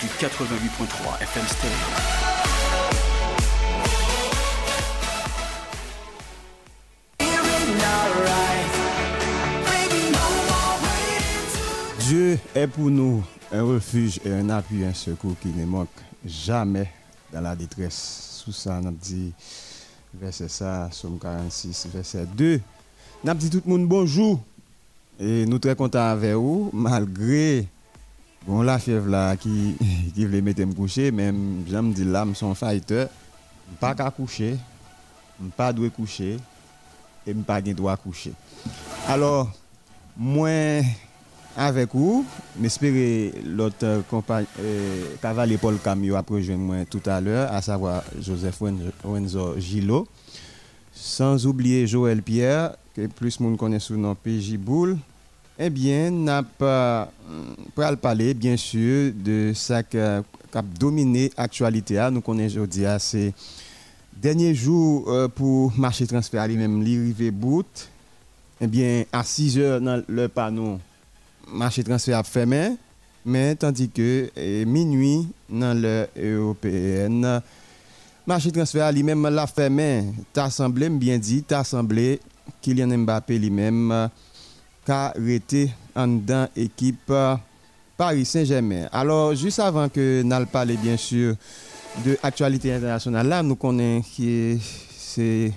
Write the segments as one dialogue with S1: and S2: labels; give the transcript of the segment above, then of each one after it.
S1: du 88.3 FM Stereo.
S2: Dieu est pour nous un refuge et un appui, un secours qui ne manque jamais dans la détresse. Sous ça, on dit, verset ça, Somme 46, verset 2. On dit tout le monde bonjour. Et nous très contents avec vous, malgré bon, la fièvre là qui, qui voulait mettre me coucher, même j'aime dire là, je suis un fighter. Je pas qu'à coucher, je pas coucher, et je pas droit à coucher. Alors, moi, avec vous, j'espère l'autre compagne, euh, cavalier Paul Camio a rejoint moi tout à l'heure, à savoir Joseph Wenzo Gilo. Sans oublier Joël Pierre, que plus monde connaît sous nom PJ Boule. Eh bien, n'a pas pour parler bien sûr de ça qui a dominé l'actualité. Nous connaissons aujourd'hui c'est dernier jour euh, pour marché transfert lui-même l'arrivée bout. Eh bien, à 6 heures dans le panneau, marché transfert fermé, mais tandis que eh, minuit dans l'heure européenne, marché transfert lui-même l'a fermé. T'as semblé, bien dit, t'as semblé Kylian Mbappé lui-même qu'a arrêté en dedans équipe Paris Saint-Germain. Alors, juste avant que nous parler bien sûr de l'actualité internationale, là, nous connaissons que c'est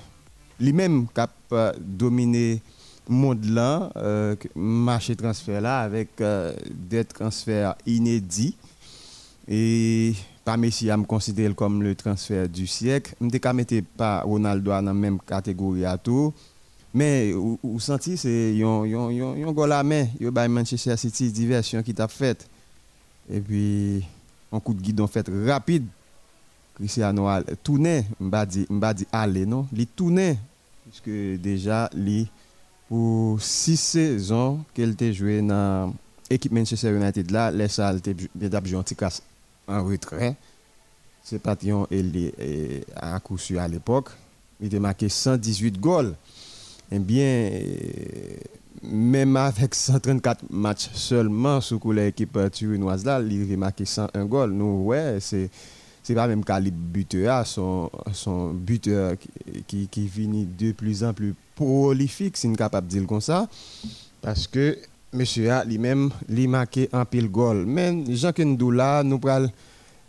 S2: lui-même qui a dominé le monde là, euh, marché transfert là, avec euh, des transferts inédits. Et pas Messi à me considérer comme le transfert du siècle. Je ne mettre pas Ronaldo dans la même catégorie à tout. Mais vous sentez c'est yon go la main, yo bay Manchester City diversion qui t'a fait. Et puis un coup de guidon fait rapide. Cristiano a tourné, dit m'ba dit aller non, li tourné puisque déjà li pour six saisons qu'elle t'a joué dans l'équipe Manchester United là, les t'a joué un petit en retrait. C'est pas yon et à coup sûr à l'époque, il a marqué 118 goals eh bien, même avec 134 matchs seulement sous l'équipe turinoise là, il a marqué 101 goals. Nous, ouais, c'est c'est pas même calibre buteur, son, son buteur qui, qui, finit de plus en plus prolifique, c'est capable de dire comme ça, parce que monsieur a lui-même, lui marqué un pile goal. Mais Jean Kendou là, nous allons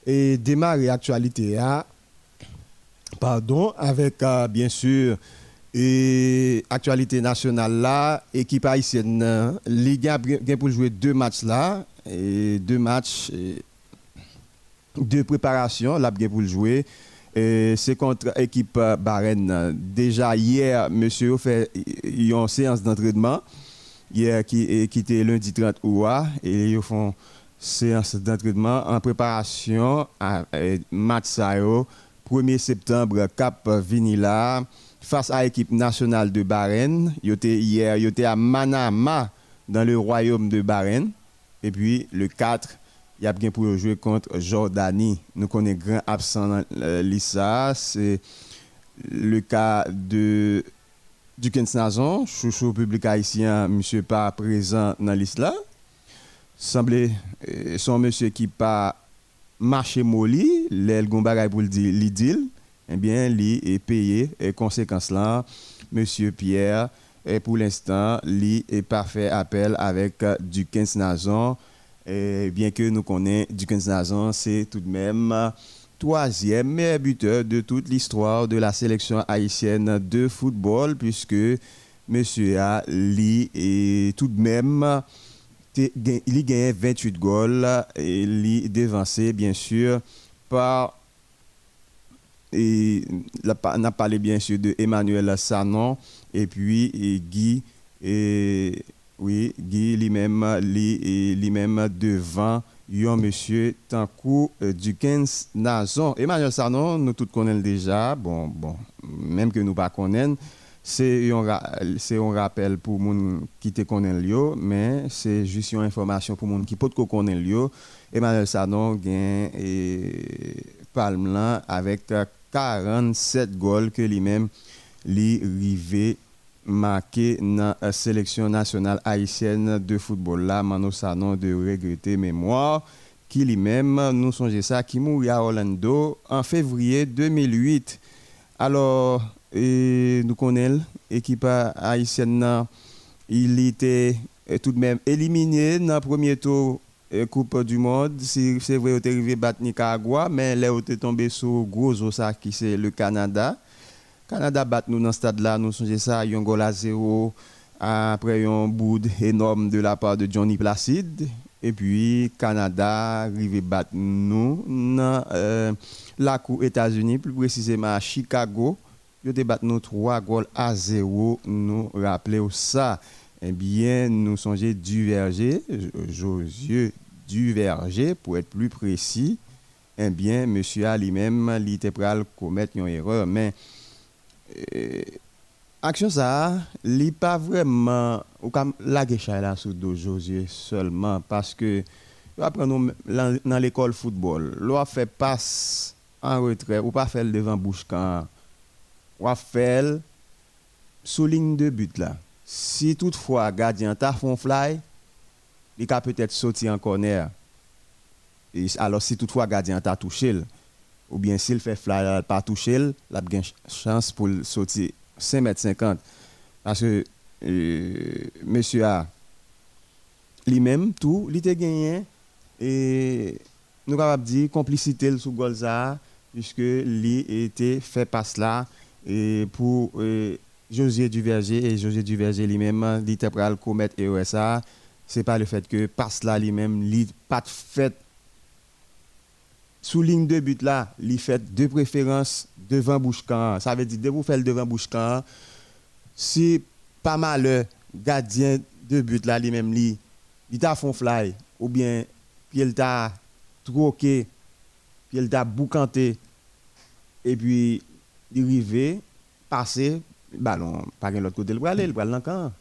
S2: démarrer l'actualité, pardon, avec bien sûr et actualité nationale là, équipe haïtienne, Ligue a pour jouer deux matchs là, et deux matchs de préparation, là pour jouer. C'est contre équipe Barenne. Déjà hier, monsieur a fait une séance d'entraînement. Hier qui, était lundi 30 août et ils font séance d'entraînement en préparation à match 1er septembre Cap Vinila face à l'équipe nationale de Bahreïn. hier, il était à Manama, dans le royaume de Bahreïn. Et puis, le 4, il y a bien pour jouer contre Jordanie. Nous connaissons grand absent dans l'ISA. C'est le cas de Dukens Nazon, chouchou public haïtien, monsieur pas présent dans l'isla. Semblait euh, son monsieur qui pas marché molly, l'aile gombagay pour le dire eh bien, lui est payé. Et conséquence là, Monsieur Pierre, pour l'instant, lui est parfait appel avec euh, du 15 Nazon. Bien que nous connaissons du 15 Nazon, c'est tout de même troisième meilleur buteur de toute l'histoire de la sélection haïtienne de football, puisque Monsieur a, lui, est tout de même, il gagné 28 goals et il est devancé, bien sûr, par et on a parlé bien sûr de Emmanuel Sanon et puis Guy et oui Guy lui-même lui, lui-même devant yon monsieur Tankou euh, Dukens Nazon. Emmanuel Sarnon, nous tous connaissons déjà, bon, bon, même que nous pas connaissons, c'est un rappel pour les qui te connaissent, mais c'est juste une information pour les qui connaissent pas. Emmanuel Sarnon gagne et palme avec 47 goals que lui-même lui rivé marqué dans la sélection nationale haïtienne de football. Là Mano Sanon de regretter mémoire qui lui-même nous songeait ça qui mourit à Orlando en février 2008 alors nous connaissons l'équipe haïtienne il était tout de même éliminé dans le premier tour Coupe du Monde. C'est vrai, est arrivé battre Nicaragua, mais là, il est tombé sur gros qui c'est le Canada. Canada bat nous dans ce stade-là, nous sommes ça, un goal à zéro après un bout énorme de la part de Johnny Placide. Et puis, Canada arrive battre nous dans euh, la Cour États-Unis, plus précisément à Chicago. Il a battu nous 3 goals à 0. Nous rappelons ça. Eh bien, nous sommes du verger, Josieux du verger, pour être plus précis. Eh bien, monsieur a lui-même, il était commettre une erreur. Mais euh, action ça, il pas vraiment ou comme la là sous dos Josué seulement parce que après nous dans l'école football, l'on fait passe en retrait ou pas faire devant bouche quand ou faire sous ligne de but là. Si toutefois gardien t'a font fly, il peut peut-être sortir en corner. Alors si toutefois gardien t'a touché, ou bien s'il fait fly, pas touché, il a une chance pour sortir 5 mètres 50. Parce que euh, monsieur a lui-même tout, il était gagné et nous capable dire complicité sous Golza puisque lui était fait passe là et pour euh, José Duverger et José Duverger lui-même il était à commettre ça c'est pas le fait que passe là lui-même il pas fait sous ligne de but là, il fait de préférence devant Bouchkan. Ça veut dire, de vous faire devant Bouchkan, si pas mal le gardien de but là, lui-même, il t'a fly, ou bien, puis il t'a troqué, puis il t'a boucanté, et puis, il arrive, passer, ballon, pas l'autre côté, il va aller, il va l'encan.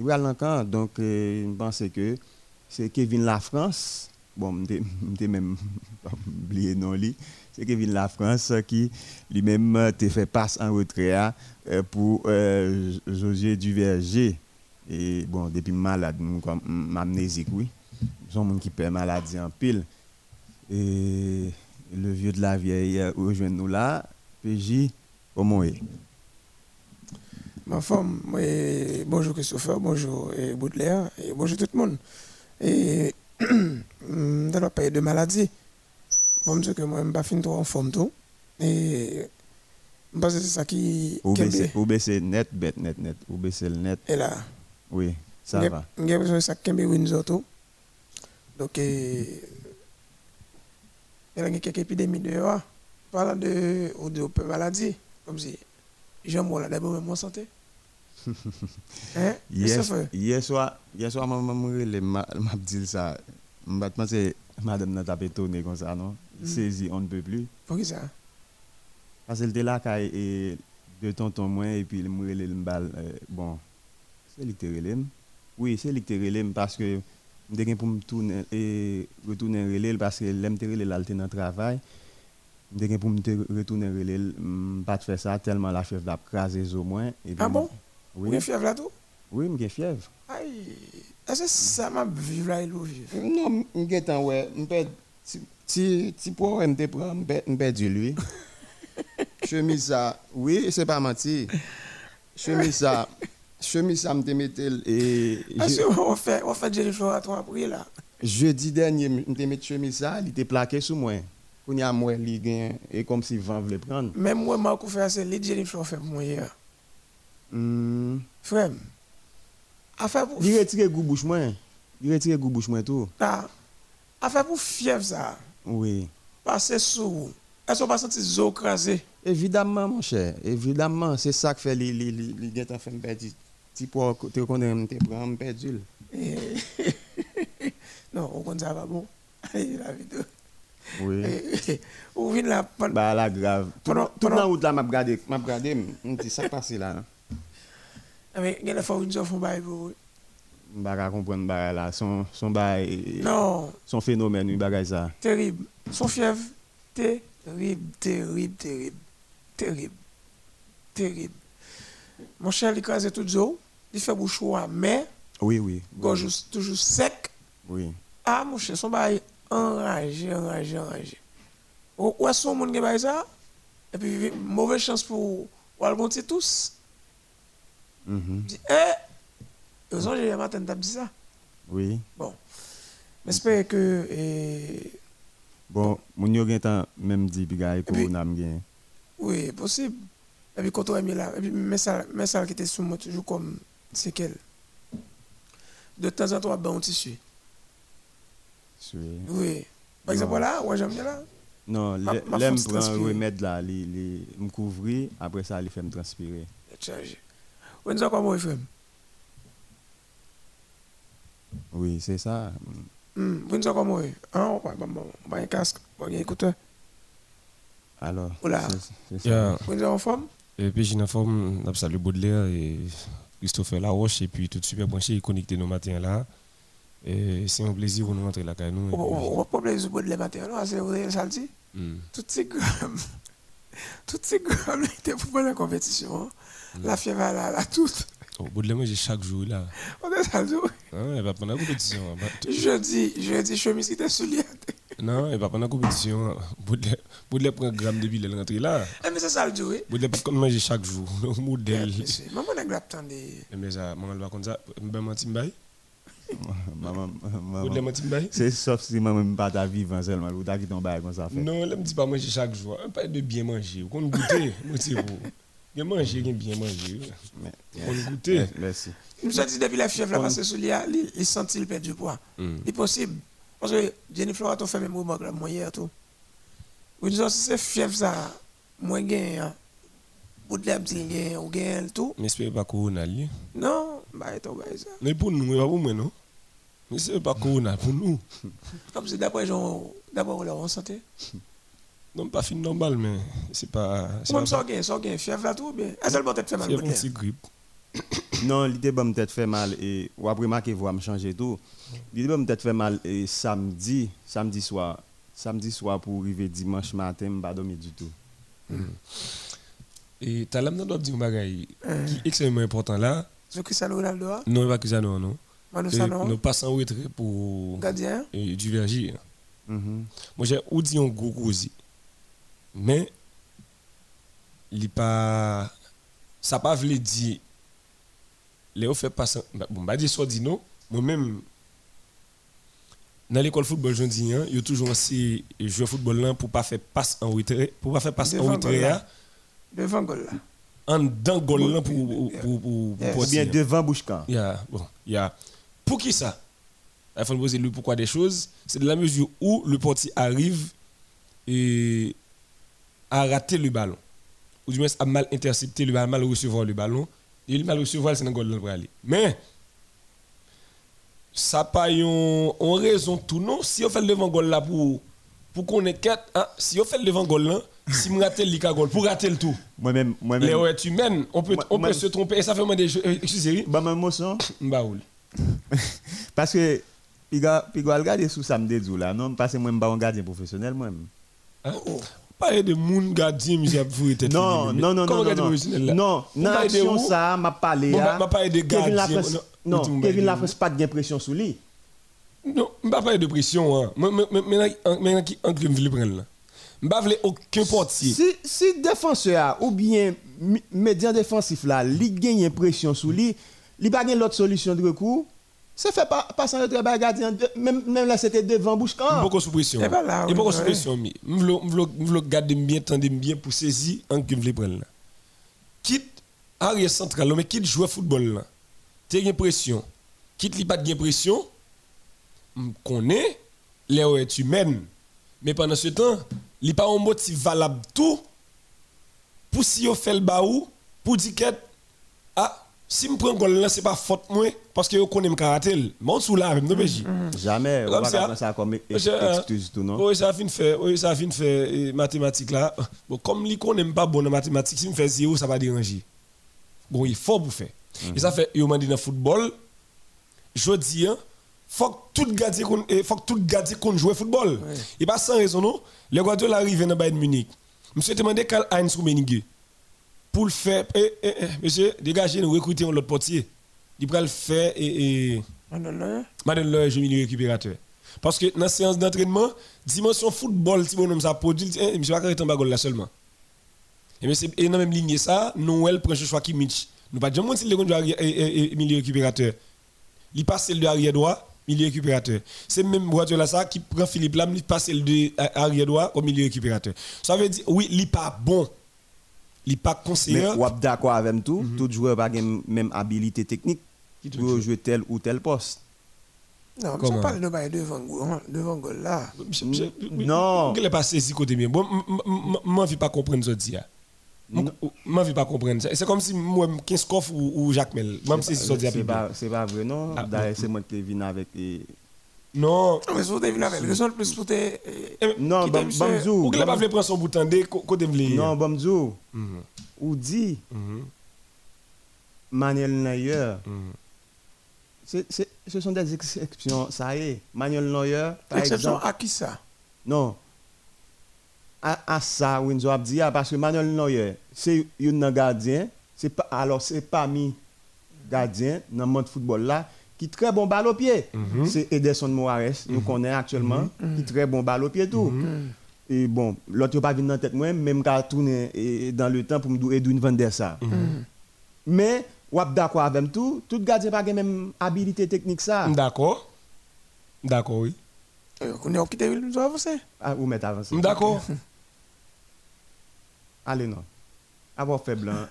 S2: Il va l'encan. Donc, euh, je pense que c'est Kevin La France bon, je même oublié non lui, c'est Kevin La France qui lui-même t'a fait passe en retrait euh, pour euh, Duverger. Et bon, depuis malade, comme amnésique, oui. Son monde qui perd maladie en pile. Et le vieux de la vieille euh, rejoint nous là. PJ, est?
S3: Ma femme, bonjour Christopher, bonjour Baudelaire, et bonjour tout le monde. Et dans le pays de maladie. Je me dire que moi, je ne pas trop en forme tout. Et je pense que c'est ça qui.
S2: Ou baisser net, bête, net, net. Ou baisser le net.
S3: Et là.
S2: Oui, ça va.
S3: Je besoin de ça qui est Windsor tout. Donc, il y a quelques épidémies dehors. Parlant de, ou de maladie, comme si j'aime là d'abord mon santé.
S2: Hein? Yes, hier soir, hier soir, maman m'a dit ça. Je pense que madame n'a pas tourné comme ça, non? Mm. Saisi, on ne peut plus. Qu'elle était là, et deux tonton moins, et puis il m'a le. Euh, bon, c'est littéralement. Oui, c'est littéralement parce que je pour me tourner et retourner relais parce que l'aime relais là dans le travail. Je pour me retourner relais, pas faire ça tellement la chef d'a crasé au moins.
S3: ah bon? Oui. Vous fièvre là tout?
S2: Oui, j'ai fièvre.
S3: Aïe, est-ce que ça m'a vécu là il vivre?
S2: Non, je ouais, si si pour me prendre, je perdu lui. Chemise ça, oui, c'est pas menti. Chemise ça, chemise ça et
S3: Parce qu'on fait on fait Jennifer à toi après là?
S2: Jeudi dernier, me mettre chemise ça, il était plaqué sous moi. Il y a moi, il et comme si vent voulait prendre.
S3: Même moi, je fait assez, les Jennifer fait pour moi hier.
S2: Mm.
S3: Frère, affaire pour.
S2: Il retire goût bouche moins. Il retire goût bouche moins tout.
S3: Ah. Affaire pour fièvre ça.
S2: Oui.
S3: Passer sous. Est-ce qu'on va sentir zo crasé?
S2: Évidemment, mon cher. Évidemment, c'est ça qui fait les les les gars fait me perdre. Tu peux te connaître te prendre perdu.
S3: non, on connaît ça va bon. Allez, la vidéo.
S2: Oui.
S3: Ou vin la
S2: Bah la grave. Tout la route là m'a regardé, m'a regardé, me dit ça passe là.
S3: Mais gen la fois vin font bail pour.
S2: M'a pas comprendre bah là son son bail
S3: Non,
S2: son phénomène oui bagay ça.
S3: terrible. Son fièvre, terrible, terrible, terrible, terrible, terrible. Mon cher, il écrase tout zo, il fait bouchoir, mais,
S2: Oui oui.
S3: gorge toujours sec.
S2: Oui.
S3: Ah, mon cher, son bail enragé, enragé, enragé. Ou est-ce son monde qui bail ça? Et puis, mauvaise chance pour ou al monter tous? Je dis, eh, j'ai matin t'a dit ça?
S2: Oui.
S3: Bon. J'espère que, eh,
S2: Bon, moun yo gen même dit bigay
S3: puis-
S2: corona m gen.
S3: oui, possible. Et puis, quand on est mis là, et puis, mais ça, mais ça qui était sous moi, toujours comme séquelle. De temps en temps, ben, on tissu.
S2: Oui.
S3: Oui. Par exemple, là, ouais, j'aime bien là.
S2: Non, l'aime prend remède là, me couvrir, après ça il fait me transpirer.
S3: Chargé. On dit comment fait.
S2: Oui, c'est ça.
S3: Vous dit comment il Hein, on va, bon, on va un casque, on va un écouteur.
S2: Alors,
S3: Oula.
S2: c'est- ça.
S3: Vous dit en forme?
S4: Et puis j'ai une forme, on salue Baudelaire et Christopher Laroche et puis tout super branché et connecté nos matins là. Et c'est un plaisir pour nous rentrer là quand nous. et
S3: On va pas plaisir de les matins, non? C'est vrai, ça le dit
S4: Hmm.
S3: Toutes ces grammes, toutes ces grammes étaient pour la compétition. hein. La fièvre, là, là, toute.
S4: Oh, Baudelaire moi j'ai chaque jour là.
S3: On est ça le dit.
S4: Hein, il va prendre la compétition. hein. Bah,
S3: Jeudi, jeudi, chemise qui était soulière.
S4: Non, il va prendre la compétition. Baudelaire, Baudelaire prend un gramme depuis il est rentré là.
S3: Eh, mais c'est ça le oui.
S4: Baudelaire peut manger chaque jour. Le modèle.
S3: Maman, on a grappé
S4: Mais ça, maman va comme ça. Ben.
S2: Maman,
S4: menti m'baye.
S2: C'est sauf si maman me pas ta vivant seulement, ou ta qui comme ça fait.
S4: Non, là, me dit pas manger chaque jour. Parle de bien manger. On goûter, moi c'est pour. Bien manger, bien manger. On goûter.
S2: Merci.
S3: Je me suis dit, depuis la fièvre, là, parce que soulière, il, il sentit le perdre du poids?
S4: Hmm.
S3: C'est possible. Parce que Jennifer a fait même remarque là, moi hier tout. Vous dites, si c'est fièvre ça, moi gain. Ou de la petit gain, ou gain tout.
S4: Mais c'est pas corona lié.
S3: Non, bah, et tout, ça.
S4: Mais pour nous, pas pour moi, non? Mais c'est pas corona pour nous.
S3: Comme c'est d'après, genre, d'abord, en santé.
S4: Non, pas fin normal, mais c'est pas.
S3: Moi, je sors gain, sors gain, fièvre là tout, ou bien? Est-ce que peut-être fait mal
S4: C'est
S3: de
S4: grippe.
S2: Non, l'idée bon peut-être fait mal et ou après marquer voix me changer tout. L'idée bon peut-être fait mal et samedi, samedi soir, samedi soir pour arriver dimanche matin, me pas dormir du tout.
S4: Et t'as l'âme dans dire un bagage
S3: Hein.
S4: qui est extrêmement important là?
S3: Ce Cristiano Ronaldo.
S4: Non, pas que ça, non, non.
S3: Manu Sano,
S4: Nous passons en retrait pour
S3: gardien.
S4: et diverger.
S2: Mhm.
S4: Moi, j'ai ou dit un gros causi. Mais, il pas. Ça pas voulu dire. Léo fait passer. bah, Bon, bah, dire soit dit non. Moi-même, dans l'école football, je dis, hein, il y a toujours essayé de jouer au football là pour pas faire passe en retrait. Pour pas faire passe en retrait, hein,
S3: Devant goal là.
S4: en dedans goal là pour. pour,
S2: bien
S4: tirer.
S2: devant Bouchkan.
S4: Il y a, bon, il y a, pour qui ça? Il faut poser le pourquoi des choses. C'est de la mesure où le portier arrive et a raté le ballon. Ou du moins a mal intercepté le ballon, mal recevoir le ballon. Et il mal recevoir, c'est un goal pour aller. Mais, ça pas une raison tout non. Si on fait le devant goal là pour, pour qu'on ait quatre, hein, si on fait le devant goal là, si on rate le goal, pour rater le tout.
S2: Moi-même, moi-même.
S4: ouais, tu mènes, on peut,
S2: Moi-
S4: on
S2: moi-
S4: peut se tromper. Et ça fait moins des choses. Excusez-moi.
S2: Bah, même motion.
S4: Mbaoul.
S2: Parce que, puis puis regarder sous samedi là, non, parce que moi, je suis un gardien professionnel, moi.
S4: Hein? Pas de moun gardien, monsieur, être
S2: Non, non, non, non, non, non. L'action ça, m'a parlé. Ah,
S4: m'a- m'a parlé de gardien, non,
S2: Kevin
S4: monde
S2: Lafrance pas de pression sous lui.
S4: Non, je ne pas de pression. Hein. Moi, Maintenant, qui entre me veut prendre là? Ne veux aucun portier.
S2: Si, si défenseur ou bien médian défensif là, il gagne pression sous lui, il pas gagne l'autre solution de recours. C'est fait pas pas sans le travail gardien de- même même là c'était devant bouche
S4: Je
S2: quand.
S4: beaucoup sous pression.
S3: Là,
S4: Je
S3: oui,
S4: beaucoup
S3: ouais.
S4: pression. mais Je veux je garder bien, tendre bien pour saisir en je là. Quitte arrière central, mais quitte jouer football là. Tu as une pression. Quitte li pas de pression, on connaît les est humaine. Mais pendant ce temps, il n'y a pas un motif valable tout pour si on fait le baou pour dire que ah si je prends goal là, c'est pas faute moi parce que je connais mon karaté. Mon sous là même non PJ.
S2: Jamais, on va prendre ça comme
S4: Je-
S2: excuse tout, non?
S4: Oui, ça a fin de faire, oui, ça fin de faire eh, mathématiques là. Bon, comme li connaît pas bon en mathématiques, si me fait zéro, ça va déranger. Bon, il faut pour faire. Et ça fait, il m'a dit dans le football, je dis, hein, faut que tout gardien qu'on eh, faut que tout gardien qu'on joue au football. Et pas sans raison non, le Guardiola arrive dans Bayern Munich. Monsieur demandé Karl Heinz Rummenigge pour le faire eh, eh, eh, monsieur dégagez nous recruter un autre portier. Il va le faire et. Madame le jeu milieu récupérateur. Parce que dans la séance d'entraînement, dimension football, si bonhomme ça produit, eh, monsieur va arrêter en bagole là seulement. Et mais c'est et dans la même ligne ça, Noël prend le choix qui Mitch. Nous pas jamais si le arrière et milieu récupérateur. Il passe le arrière droit, milieu récupérateur. C'est même voiture là ça qui prend Philippe Lam, il passe le de arrière droit au milieu récupérateur. Ça veut dire oui, il pas bon. Il pas
S2: Mais
S4: conseiller.
S2: ou ap d'accord avec tout, tout joueur pas gen même habilité technique pour jouer tel ou tel poste.
S3: Non, mais on parle de bail devant goal, devant goal là.
S2: Non.
S4: Vous n'avez pas saisi côté bien. Bon, moi, je ne pas comprendre ce que Moi, je pas comprendre. C'est c'est comme si moi, 15 coffres ou, ou Jacques Mel. Même si c'est
S2: C'est
S4: ça
S2: pas, c'est pas vrai, non?
S4: Ah,
S2: D'ailleurs, c'est moi qui viens avec.
S4: Non.
S3: Non, mais si vous devez avec raison plus pour te. eh,
S2: Non? Bamzou.
S4: Ou que pas voulu prendre son bouton de côté de
S2: Non, Bamzou.
S4: Mhm,
S2: Ou dit,
S4: mhm,
S2: Manuel Neuer.
S4: mhm.
S2: c'est- c'est- Ce sont des exceptions, ça y est. Manuel Neuer, par
S3: Exception à qui ça?
S2: Non. À, ça, Winzo a dit, ah, parce que Manuel Neuer, c'est un gardien, c'est pas, alors c'est parmi gardiens dans le monde football là, qui très bon balle au pied. C'est Ederson Moraes, nous connaissons actuellement, qui très bon balle au pied tout. Et bon, l'autre pas venu dans la tête, moi, même qu'à tourner et- dans le temps pour me dire Edwin Van der Sar. Mais, d'accord avec tout, tout gardien n'a pas la même habilité technique ça.
S4: D'accord. D'accord, oui.
S3: Euh, Qu'on est quitté nous avancer.
S2: Ah, ou mettre avancé.
S4: D'accord.
S2: Allez, non. Avoir fait blanc.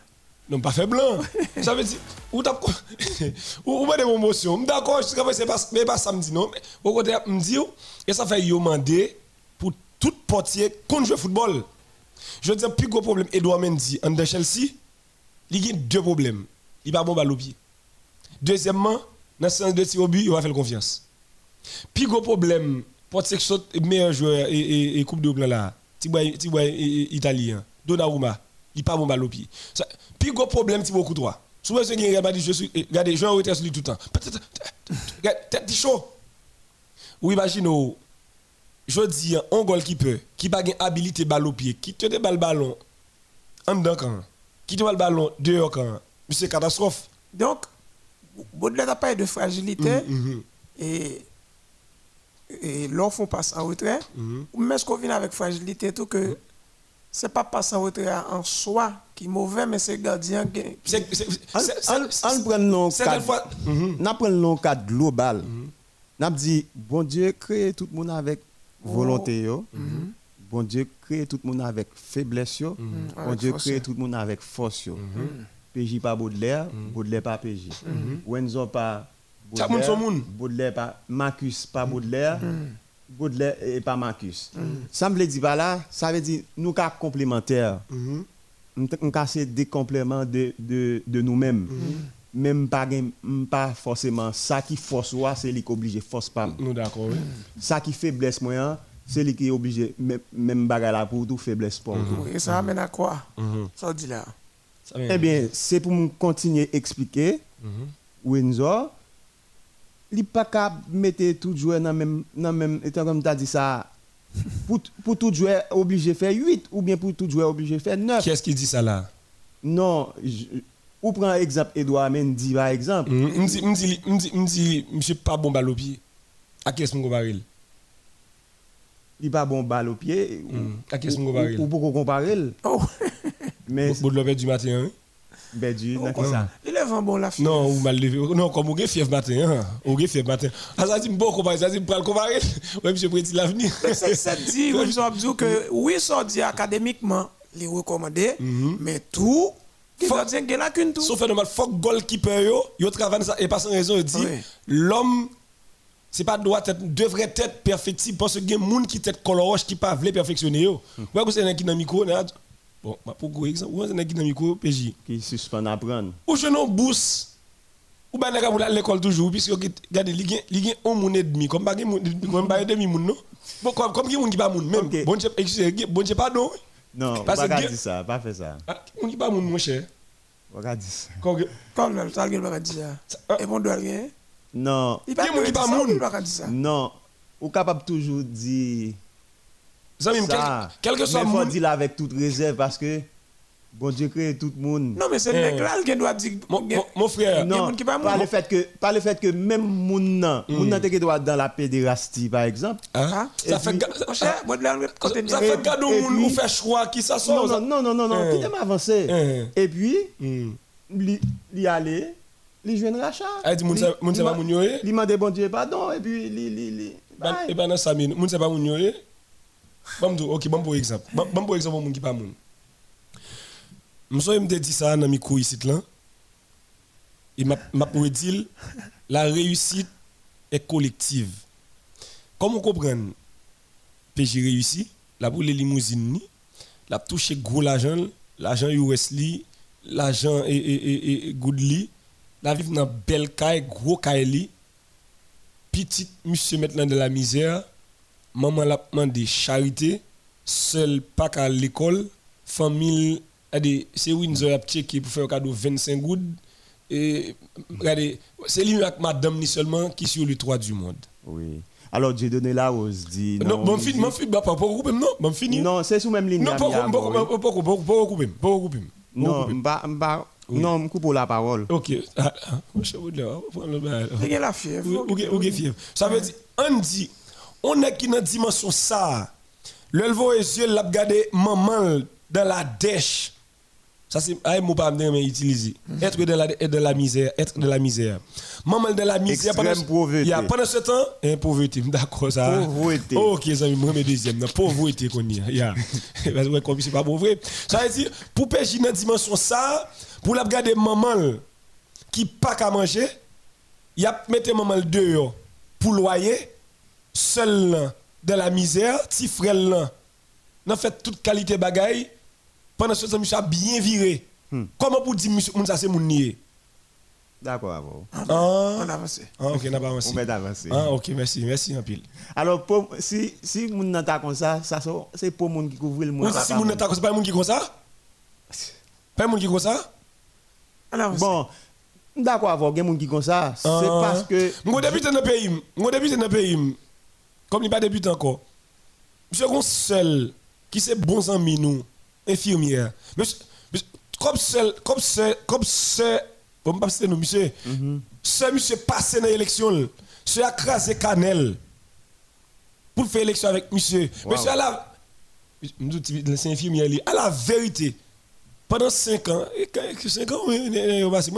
S4: Non, pas fait blanc. Ça veut dire, ou t'as ou ou pas de promotion. D'accord, je pas mais pas samedi non, mais au côté me dit et ça fait yo mandé pour tout portier qu'on joue football. Je veux dire plus gros problème Edouard Mendy en de Chelsea, il y a deux problèmes. Il pas bon balle au pied. Deuxièmement, dans le sens de tir au but, il va faire confiance. Plus gros problème portier qui saute meilleur joueur et, et, et coupe de blanc là, Tiboy Tiboy italien, Donnarumma, il pas bon balle au pied. Plus gros problème Thibaut Courtois. Souvent ce qui Real je suis regardez, je suis lui tout le temps. Tête chaud. Ou imagine je dis un goalkeeper qui pas une habilité balle au pied, qui te déballe le ballon en dedans quand, qui te balle le ballon dehors quand. C'est catastrophe.
S3: Donc, Baudelaire n'a pas de fragilité
S4: Mhm,
S3: et, et l'enfant passe en retrait. même ce qu'on vient avec fragilité, tout que c'est pas passer en retrait en soi qui est mauvais, mais c'est le gardien qui.
S2: On on prend le
S4: certaines
S2: cadre.
S4: fois Mhm.
S2: Prend le cadre global. N'a dit bon Dieu crée tout le monde avec volonté yo. Bon Dieu crée tout le monde avec faiblesse yo. Bon
S3: Avec
S2: Dieu crée tout le monde avec force yo. PJ pas Baudelaire, Baudelaire pas PJ. Wenzo pas
S4: monde.
S2: Baudelaire pas Marcus pas Baudelaire. Baudelaire et pas Marcus. Ça me veut dire pas là, ça veut dire nous cas complémentaires.
S4: Mhm.
S2: on casse des compléments de, de, de nous-mêmes. Même pas, pas forcément ça qui force moi, c'est lui qui obligé force pas.
S4: Nous d'accord, oui.
S2: Ça qui faiblesse moi, hein, c'est lui qui est obligé même- bagarre là pour tout faiblesse pour tout.
S3: Et ça amène à quoi?
S4: Mhm.
S3: Ça dit là.
S2: Eh bien, c'est pour me continuer à expliquer
S4: Mhm.
S2: Windsor il pas qu'à mettre tout joueur dans même dans même étant comme tu as dit ça pour, pour tout joueur obligé de faire 8 ou bien pour tout joueur obligé de faire 9.
S4: Qui est-ce qui dit ça là?
S2: Non, je- ou prend exemple Edouard Mendy par exemple.
S4: Me dit, me dit, me dit, me dit, monsieur pas bon balle au pied. À qui est-ce qu'on compare il?
S2: Il pas bon balle au pied
S4: Mm. À qui est-ce qu'on
S2: ou,
S4: compare
S2: ou, ou pour qu'on compare le.
S3: Oh,
S2: mais
S4: de l'opère du matin, hein?
S2: Ben du dans qui
S3: oh,
S2: ça
S3: il est vraiment bon la fille.
S4: Non, ou mal levé. Non, comme on est fief matin, hein? On est fief matin. Ça dit, bon, comparer, ça dit, pour le comparer. Ouais, monsieur prédit l'avenir.
S3: Oui, je dis que oui, ça dit académiquement, les recommandé, mais tout, qui
S4: Faut-
S3: doit dire qu'il y a lacune tout.
S4: Sauf phénomène, faut que goalkeeper yo, yo travaille ça et pas sans raison, il dit,
S3: Oui.
S4: l'homme, c'est pas doit être, devrait être perfectible parce que il y a des gens qui tête coloroche qui pas veulent perfectionner yo. Ouais, que c'est un qui dans micro, bon, bah, pour gros exemple, c'est un qui dans le micro, PJ.
S2: qui suspend apprendre
S4: Ou je non boost Ou ben nèg pour à l'école toujours puisque regardez li gen li gen un moun et demi comme pas gen moun comme pas demi moun non? Bon comme comme gen moun qui pas moun même bon Dieu excusez bon Dieu pardon.
S2: Non, pas dire ça, pas faire ça.
S4: Ah, Moun qui pas moun mon cher.
S2: Pas dire ça.
S4: Quand
S3: Comme là, ça, il va dire ça. Et bon, doit rien.
S2: Non,
S3: Il
S4: Qui est-ce qui pas moun?
S2: Non. Ou capable toujours dire Zanmim,
S4: quel que soit mon...
S2: dit là avec toute réserve parce que bon Dieu crée tout le monde.
S3: Non, mais c'est le eh. nègre qui doit dire,
S4: mon, frère,
S3: non, qui pas, par,
S2: le fait que, par le fait que même moun nan,
S4: mm.
S2: moun nan qui doit dans la pédérastie, par exemple.
S4: Ah,
S3: ah,
S4: ça fait gado moun ou fait choix qui ça sort.
S2: Non, non, non, non, non,
S4: eh.
S2: qui t'aime avancer.
S4: Eh.
S2: Et puis,
S4: mm.
S2: il y aller, il joue un rachat.
S4: Il dit, moun
S2: se
S4: va moun
S2: yoye.
S4: Il
S2: m'a dit bon Dieu pardon, et puis, il...
S4: Et ben, ça, ben, moun se va moun yoye eh? Bon m'dou, OK, bon pour exemple. Bon bon pour exemple moun qui pas. M'so me dit ça dans micro ici là. Et m'a m'a dire la réussite est collective. Comme on comprend PJ réussi, la pour les limousines la touché gros l'argent, l'argent US l'argent et et et, et good li, la vivre dans belle caille, gros caille. Petit monsieur maintenant de la misère, maman l'a demandé charité, seul pas qu'à l'école, famille, regardez, c'est Windsor a checké pour faire un cadeau 25 gouttes. Et regardez, c'est lui avec madame ni seulement qui sur le toit du monde.
S2: Oui. Alors Dieu donné la rose dit
S4: Non, bon
S2: il
S4: fini,
S2: dit-
S4: bon fini, bah, pas pour couper, non, bon fini.
S2: Non, c'est sous même ligne.
S4: Non,
S2: à
S4: pas
S2: à
S4: pas couper, pas couper, pas couper.
S2: Non, m'pa non, m'coupe la parole.
S4: Ok, ah, ah, je vais vous prendre le bail.
S3: La fièvre.
S4: Ça veut dire, on dit, on est qui dans dimension ça. Le voit les yeux, l'a regardé maman dans la dèche. Ça c'est un mot pas mais utiliser. Être de la être de la misère, être de la misère. Maman de la misère
S2: Extrême pauvreté.
S4: Il y a pendant ce temps, hein, pauvreté, d'accord ça.
S2: Pauvreté.
S4: OK, ça me remet deuxième, non, pauvreté qu'on y a. Ya. Parce que comme c'est pas pauvre. Ça veut dire pour pécher dans dimension ça, pour la regarder maman qui pas qu'à manger, il a mettre maman dehors pour loyer, seul dans la misère, petit frère là, n'a fait toute qualité bagaille, pendant ce temps, monsieur a bien viré. Comment pour dire, monsieur, ça c'est mon nier?
S2: D'accord, avant.
S4: Ah,
S3: On avance.
S4: ah, ok, pas avancé.
S2: On va avancer.
S4: Ah, ok, merci, merci un pile.
S2: Alors pour, si si moun nan ta comme ça, ça c'est pour moun qui couvre le monde.
S4: Si moun n'est pas c'est pas moun qui comme ça? Pas moun qui comme ça?
S3: On avance.
S2: Bon, d'accord avant, gen moun qui comme ça, c'est
S4: Ah.
S2: parce que
S4: Mon débutant dans le pays, mon débutant dans le pays, comme il pas débutant encore, monsieur seul, qui c'est bon ami nous, infirmière. Monsieur, monsieur, comme seul, comme seul, comme seul, bon, pas citer nous, monsieur, seul monsieur passé dans l'élection, monsieur a crasé Canel pour faire élection avec monsieur. Monsieur, à la, c'est infirmière, à la vérité, pendant 5 ans, 5 ans,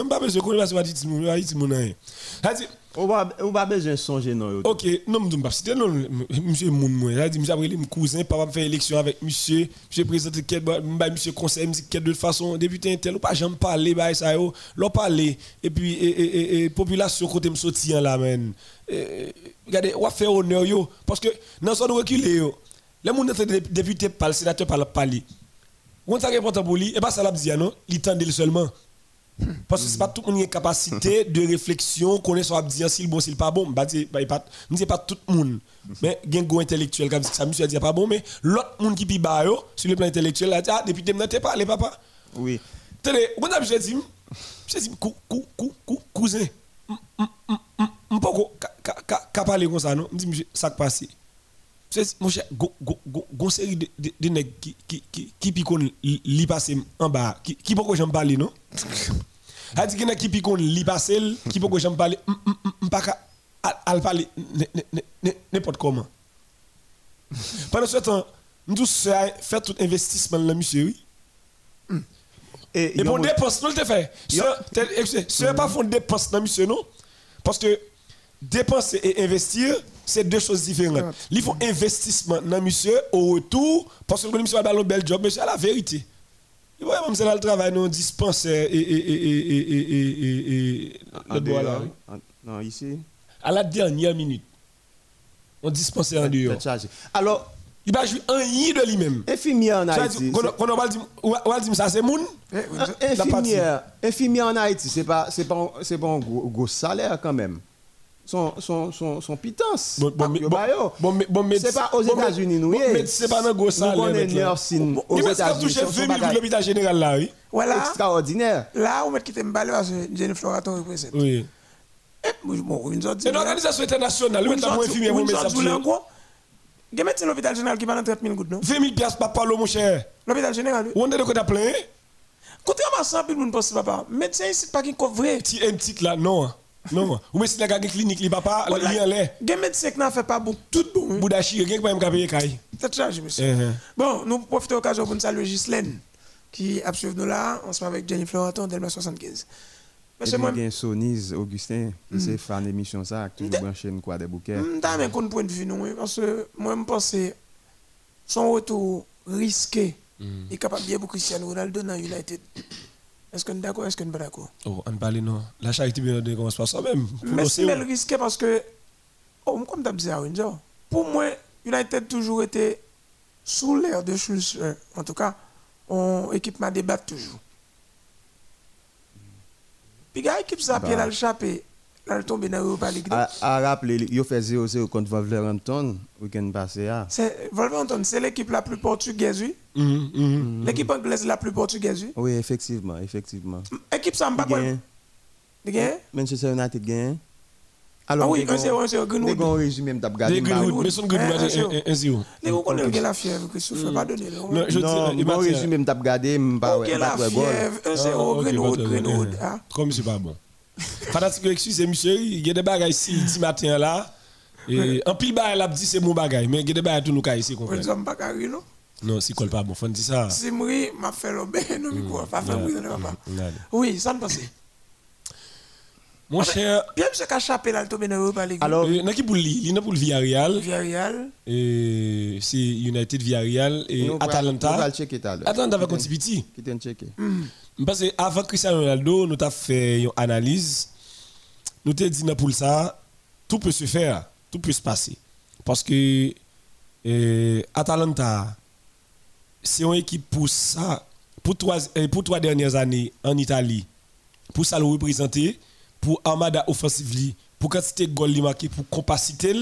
S4: pas besoin de connaître pas dit mon rien. C'est-à-dire,
S2: on va on va besoin songer non.
S4: OK, non, je ne pas citer, non, monsieur Moun, moi, il dit, monsieur après, mon cousin, papa fait élection avec monsieur, monsieur présente, quel, bah, monsieur conseil, monsieur, quel de façon, député intel, ou pas, j'aime parler, bah, ça, yo, l'on parler, et puis, et, et, et, et, population, côté me sorti là. Eh, Regardez, on va faire honneur, yo, parce que, dans ce reculer, yo, les gens qui député parlent, sénateur parlent, parler. Quand ça est important pour lui, et pas ça l'a dit, non, il tendait seulement. Parce que c'est pas tout le monde qui a capacité de réflexion, connaît soit dire si le bon, si le pas bon. Bah, bah, pas, c'est pas tout le monde. Mais il y a un gros intellectuel qui a dit ça, monsieur dit pas bon, mais l'autre monde qui pi bas sur le plan intellectuel, a dit, ah, depuis que tu pas parlé, papa.
S2: Oui.
S4: Tenez, on a dit, je dis, cou, cou, cou, cou, cousin, on peut pas parler comme ça, non? Je dis, monsieur, ça qui passe. Mon cher, série de qui qui en bas parler non? A dit qu'il y a qui pi kon li passer qui pas j'en parler pas parler n'importe comment pendant ce temps nous fait tout investissement là monsieur oui
S2: Et, moun-
S4: dépense, nous le fait. Ce n'est pas fond dépense dans monsieur, non? Parce que dépenser et investir, c'est deux choses différentes. Il faut investissement dans monsieur au retour, parce que le monsieur va faire un bel job, monsieur, à la vérité. Il voit c'est là le travail non dispensaire et et et et le.
S2: Non, ici.
S4: À la dernière minute. On dispensait en dehors.
S2: Alors,
S4: il va jouer un yi de lui-même.
S2: Infirmière en Haïti.
S4: Quand on va dire, on dire ça, c'est moun?
S3: Eh,
S2: infirmière, infirmière en Haïti, c'est pas, c'est pas, c'est pas un gros salaire quand même. Son, son, son, son pitance.
S4: Bon, bon, bon, bon,
S2: c'est pas aux États-Unis, nous.
S4: bon,
S2: yeah.
S4: mais c'est pas un gros salaire,
S2: nursing aux États-Unis.
S4: toucher
S2: son
S4: 20 000 pour
S2: bagage
S4: l'hôpital général là, oui.
S3: Voilà.
S2: Extraordinaire.
S3: Là, on met quitter Mbale parce que Jenny Floraton représente.
S4: Oui.
S3: Eh, je- bon, une autre
S4: C'est une organisation internationale. Oui, t'as moins infirmier, mon médecin.
S3: Il y a médecin l'hôpital général qui va dans 30 000 gouttes, non?
S4: 20 000 piastres par parlo, mon cher.
S3: L'hôpital général, oui.
S4: Où on est de quoi plein?
S3: Contrairement à ça, puis monde pense papa. Médecin ici, pas qui.
S4: Petit un petit là, non. Non. Ou mais si la gagné clinique, li papa,
S3: Voilà.
S4: li en l'air.
S3: Il y a médecin qui n'a fait pas bon, tout bon.
S4: Boudachi, rien que pas me payer caille.
S3: C'est chargé, monsieur.
S4: Uh-huh.
S3: Bon, nous profitons de l'occasion pour nous saluer Ghislaine, qui a suivi nous là, ensemble avec Jenny Floraton, Delma 75.
S2: Et
S3: Monsieur, moi,
S2: il a Sonise, Augustin, qui s'est fait une émission ça, qui
S3: M'te-
S2: nous quoi des bouquets.
S3: je suis un point de vue, non, oui, parce que moi, je pense que son retour risqué est capable de bien pour Cristiano Ronaldo dans United. Est-ce que nous d'accord, est-ce que nous pas d'accord
S4: Oh, on parle non. La charité bien de commence par soi-même. Pour
S3: Mais c'est le risqué parce que, oh, comme tu dit, Windsor, pour moi, United toujours été sous l'air de Schulzer. En tout cas, on équipement débat toujours. Puis, gars, équipe ça, elle a le chapé, elle a tombé dans l'Europa League.
S2: À, à rappeler, il a fait 0-0 contre Wolverhampton, le week-end passé. ah.
S3: C'est Wolverhampton, c'est l'équipe la plus portugaise, oui.
S4: Mhm, mhm.
S3: L'équipe anglaise la plus portugaise, oui.
S2: Oui, effectivement, effectivement.
S3: Équipe ça, m'a pas
S2: Il
S3: quoi.
S2: gagne. Manchester United gagne.
S3: Ah
S2: Alors,
S3: oui,
S2: des
S3: 1-0, 1-0,
S2: Greenwood. Des résumé, m'tap gardé.
S4: Des Greenwood,
S3: Greenwood.
S4: mais son Greenwood,
S3: Eh,
S4: un- un- un zéro.
S3: Les gars, connaissent la fièvre, Christophe, pas donner. non?
S4: Je dis,
S2: bon résumé, m'tap gardé, m'pas
S3: Ok, la fièvre,
S4: Ah,
S3: 1-0,
S4: ok,
S3: Greenwood,
S4: pas de-
S3: Greenwood.
S4: eh,
S3: hein.
S4: Comme c'est pas bon. Fanatique excusez monsieur, il y a des bagages ici, dit matin là. Et en pile bail, elle a dit c'est mon bagage, mais il y a des bagages tout nous cas ici
S3: On
S4: comprendre.
S3: ne pas carré, non?
S4: Non, c'est quoi pas bon, faut dire ça.
S3: Si moi, m'a fait le bain, non, mais quoi, pas fait bruit dans le. Oui, ça me passe.
S4: Mon cher,
S3: Bien, monsieur Kachapé, là, le tombé dans l'Europa League.
S2: Alors,
S4: euh, n'a qui pour lui, il n'a pour le Villarreal,
S3: Villarreal.
S4: et c'est United Villarreal et Atalanta.
S2: le.
S4: Atalanta va contre petit.
S2: Qui t'en checker.
S4: Parce que avant Cristiano Ronaldo, nous avons fait une analyse. Nous avons dit pour ça, tout peut se faire, tout peut se passer. Parce que euh, Atalanta, c'est une équipe pour ça, pour trois, euh, pour trois dernières années en Italie, pour ça le représenter, pour Armada offensively, pour quantité de goals marqué, pour capacité,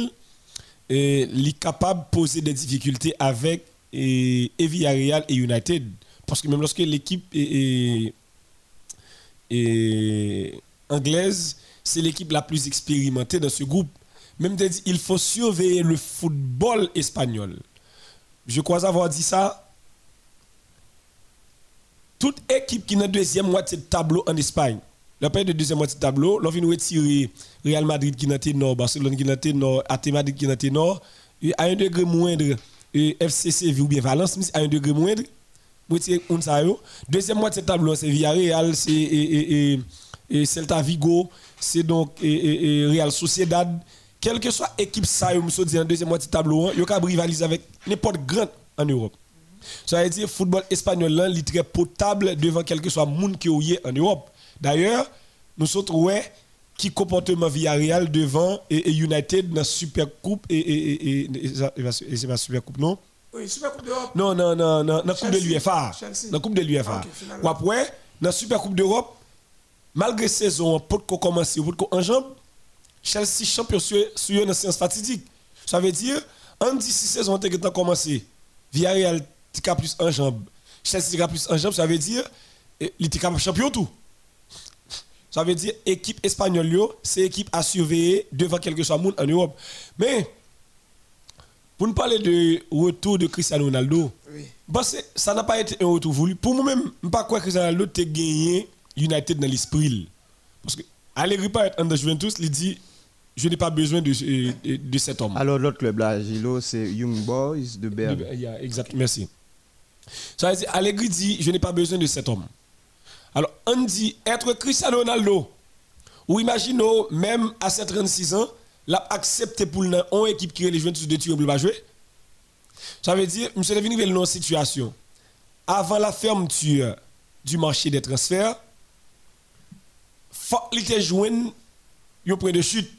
S4: et li capable de poser des difficultés avec et, et et United. Parce que même lorsque l'équipe est, anglaise, c'est l'équipe la plus expérimentée dans ce groupe. Même t'as dit, il faut surveiller le football espagnol. Je crois avoir dit ça. Toute équipe qui est dans la deuxième moitié de tableau en Espagne, la période de deuxième moitié de tableau, l'on vient retirer Real Madrid qui est dans nord, Barcelone qui est dans nord, AT Madrid qui est dans nord, à un degré moindre, et FC Séville ou bien Valence, à un degré moindre, retirer un ça yo. Deuxième moitié tableau, c'est Villarreal, c'est et, et, et, Celta Vigo, c'est donc Real Sociedad. Quelle que soit équipe ça yo, monsieur dit en deuxième moitié tableau, yo capable rivaliser avec n'importe grand en Europe. Ça veut dire football espagnol là, il est très potable devant quel que soit monde qui est en Europe. D'ailleurs, nous sommes ouais qui comportement Villarreal devant United dans la Super Coupe et, et, et, et, c'est pas Super Coupe non
S3: Oui, Super Coupe d'Europe.
S4: non, non, non, non, la Coupe de l'UFA. La Coupe de l'UFA. Ou après, dans la Super Coupe d'Europe, malgré saison, pour qu'on commence, pour qu'on en jambe, Chelsea champion sur, sur une séance fatidique. Ça veut dire, en d'ici saison, t'es que commencé, Villarreal, t'es plus en jambe, Chelsea, t'es plus en jambe, ça veut dire, il capable champion tout. Ça veut dire, équipe espagnole, c'est équipe à surveiller devant quelque monde en Europe. Mais, pour nous parler de retour de Cristiano Ronaldo,
S3: Oui.
S4: parce que ça n'a pas été un retour voulu. Pour moi-même, je ne sais pas quoi Cristiano Ronaldo a gagné United dans l'esprit. Parce que Allegri pas être en Juventus, il dit je n'ai pas besoin de, de, de cet homme.
S2: Alors, l'autre club là, Gilo, c'est Young Boys de Berne.
S4: Il y a- Exact, merci. Ça veut dire, Allegri dit je n'ai pas besoin de cet homme. Alors, on dit être Cristiano Ronaldo, ou imaginons, même à ses 36 ans, l'a accepté pour une équipe qui est les Juventus de Turin pour jouer. Ça veut dire, M. Devini veut une situation. Avant la fermeture du marché des transferts, qu'il était joué un point de chute.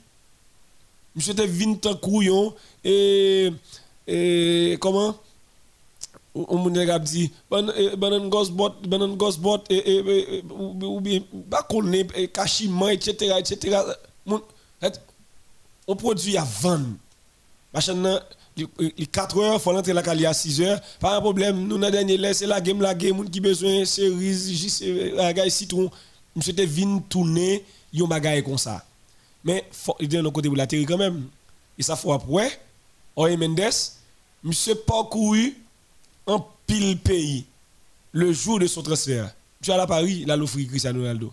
S4: Monsieur était en couillon et, et comment? On k'ap dit ban eh, banan gos bot banan gos bot et ou bien kachiment etc on produit à vendre. Machin nan li li 4 heures faut rentrer la cali à 6 heures. Pas un problème nous dans dernier laisse la game la game qui besoin cerise jus euh, bagay citron. Monsieur te vinn tourner yon bagay comme ça. Mais il dit de côté pour la terre quand même. Et ça faut après Oye Mendes monsieur parcouru en pile pays. Le jour de son transfert. Monsieur à Paris il a l'offrir Cristiano Ronaldo.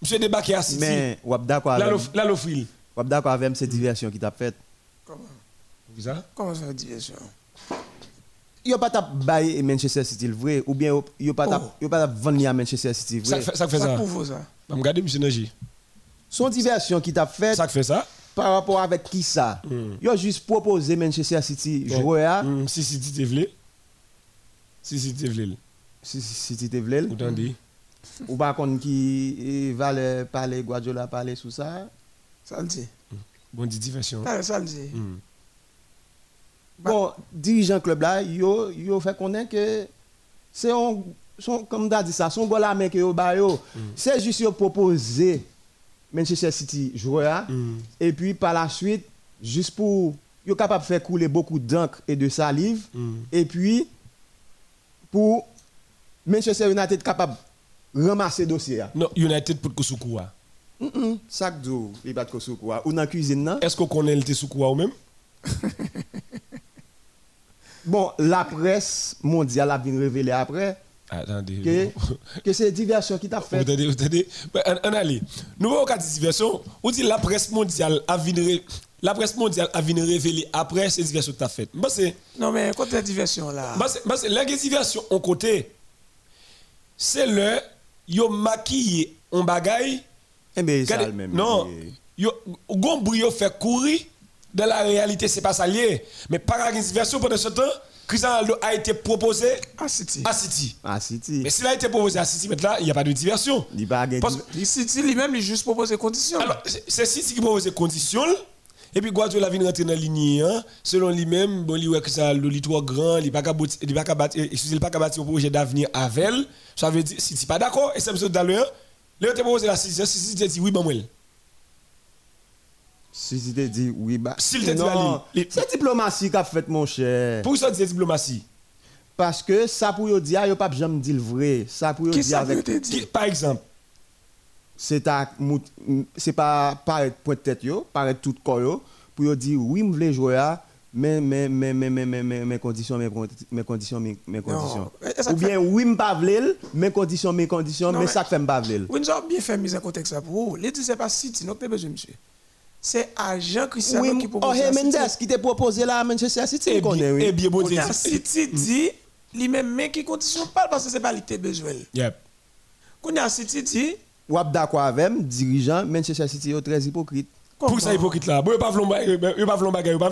S4: Monsieur débarqué à City.
S2: Mais, wap d'accord
S4: là
S2: avec
S4: l'offrir
S2: wap d'accord avec cette diversion qui t'a fait.
S3: Comment?
S4: Vous ça
S3: Comment ça, diversion
S2: Yo pas tap baye Manchester City le vrai ou bien yo- pas tap
S3: Oh.
S2: yo pas tap vendre à Manchester City
S4: ça
S2: vrai.
S4: fait ça fait
S3: Ça
S4: ça
S3: pour vous, ça.
S4: Bah, regardez monsieur Naji
S2: Son diversion qui t'a fait
S4: ça fait ça
S2: par rapport avec qui ça Yo juste proposé Manchester City joueur
S4: Hum, si si tu te si si tu te
S2: si si City te vle.
S4: Ou
S2: pas kon qui eh, va parler Guardiola parler sous ça.
S3: Ça le dit.
S4: bon dit diversion
S3: Ça, ça le dit.
S4: Hum.
S2: Bon, dirigeant club là, yo yo fait connaître que c'est un son comme t'as dit ça, son goal à main que yo ba yo. C'est juste yo proposer Manchester City joueur et puis par la suite juste pour yo capable de faire couler beaucoup d'encre et de salive et puis pour Manchester United capable de ramasser dossier. là.
S4: non United pour Kousoukoua
S2: Mm -mm, sac d'eau, il pas de kosoukoua ou dans cuisine nan.
S4: est-ce qu'on connaît le Tesoukoua ou même?
S2: Bon, la presse mondiale a bien révélé après
S4: attendez
S2: que, que c'est diversion qui t'a
S4: Vous
S2: fait.
S4: vous entendez Ben, on, on allez. Nous voyons cas de diversion. On dit la presse mondiale a venu la presse mondiale a venu révéler après ces diversions que tu as faites. Bah
S3: Non, mais côté diversion, là.
S4: bah c'est la diversion en côté. C'est le yo maquillé en bagaille.
S2: Eh bien, ça
S4: Regardez,
S2: le même.
S4: non, fait courir dans la réalité c'est pas ça lié. Mais par la diversion pendant ce temps, Cristiano Ronaldo a été proposé
S3: Ah, City.
S4: à City.
S2: Ah, City.
S4: Mais s'il a été proposé à City maintenant, il n'y a pas de diversion.
S2: Il gagner.
S4: Parce-
S3: City lui-même, il juste propose des conditions.
S4: Alors, c'est- c'est City qui propose conditions. Et puis, Guardiola vient rentrer dans la ligne. hein. Selon lui-même, bon, il trop grand, il n'est pas pas pas de bâtir un projet d'avenir avec elle. Ça veut dire, n'es pas d'accord, et c'est M. Dalloyer, a proposé la City. Si City dit oui, ben, moi.
S2: City te dit oui, bah.
S4: S'il te dit à lui,
S2: C'est diplomatie qu'a fait, mon cher.
S4: Pour ça, c'est diplomatie.
S2: Parce que ça pour yo dire, yo pas jamais dit le vrai. Ça pour yo dire avec.
S3: te
S4: Par exemple,
S2: C'est pas paraître point de tête yo, paraître tout corps pour yo dire oui, me voulais jouer à mais mais mais mais mais mais mes conditions mes condi- mes conditions mes conditions.
S3: Et
S2: Ou bien oui, me pas mes conditions mes conditions, mais
S3: mais-
S2: ça fait me pas vle.
S3: Oui, nous avons bien fait mise en contexte ça pour vous. Les dit, c'est pas City, besoin, monsieur. C'est agent Cristiano
S2: Oui,
S3: qui propose City.
S2: Mendes qui t'a proposé là à Manchester City,
S4: eh
S2: on connaît
S4: bien,
S2: oui.
S4: eh bien, bon
S3: City dit, lui-même, mais qui condition pas parce que c'est pas lui qui a besoin.
S4: Yep.
S3: Qu'on a City dit,
S2: Ou d'accord avec dirigeant Manchester City est très hypocrite.
S4: Pour ça, hypocrite là. Bon, il pas vlon pas vlon bagay, il pas.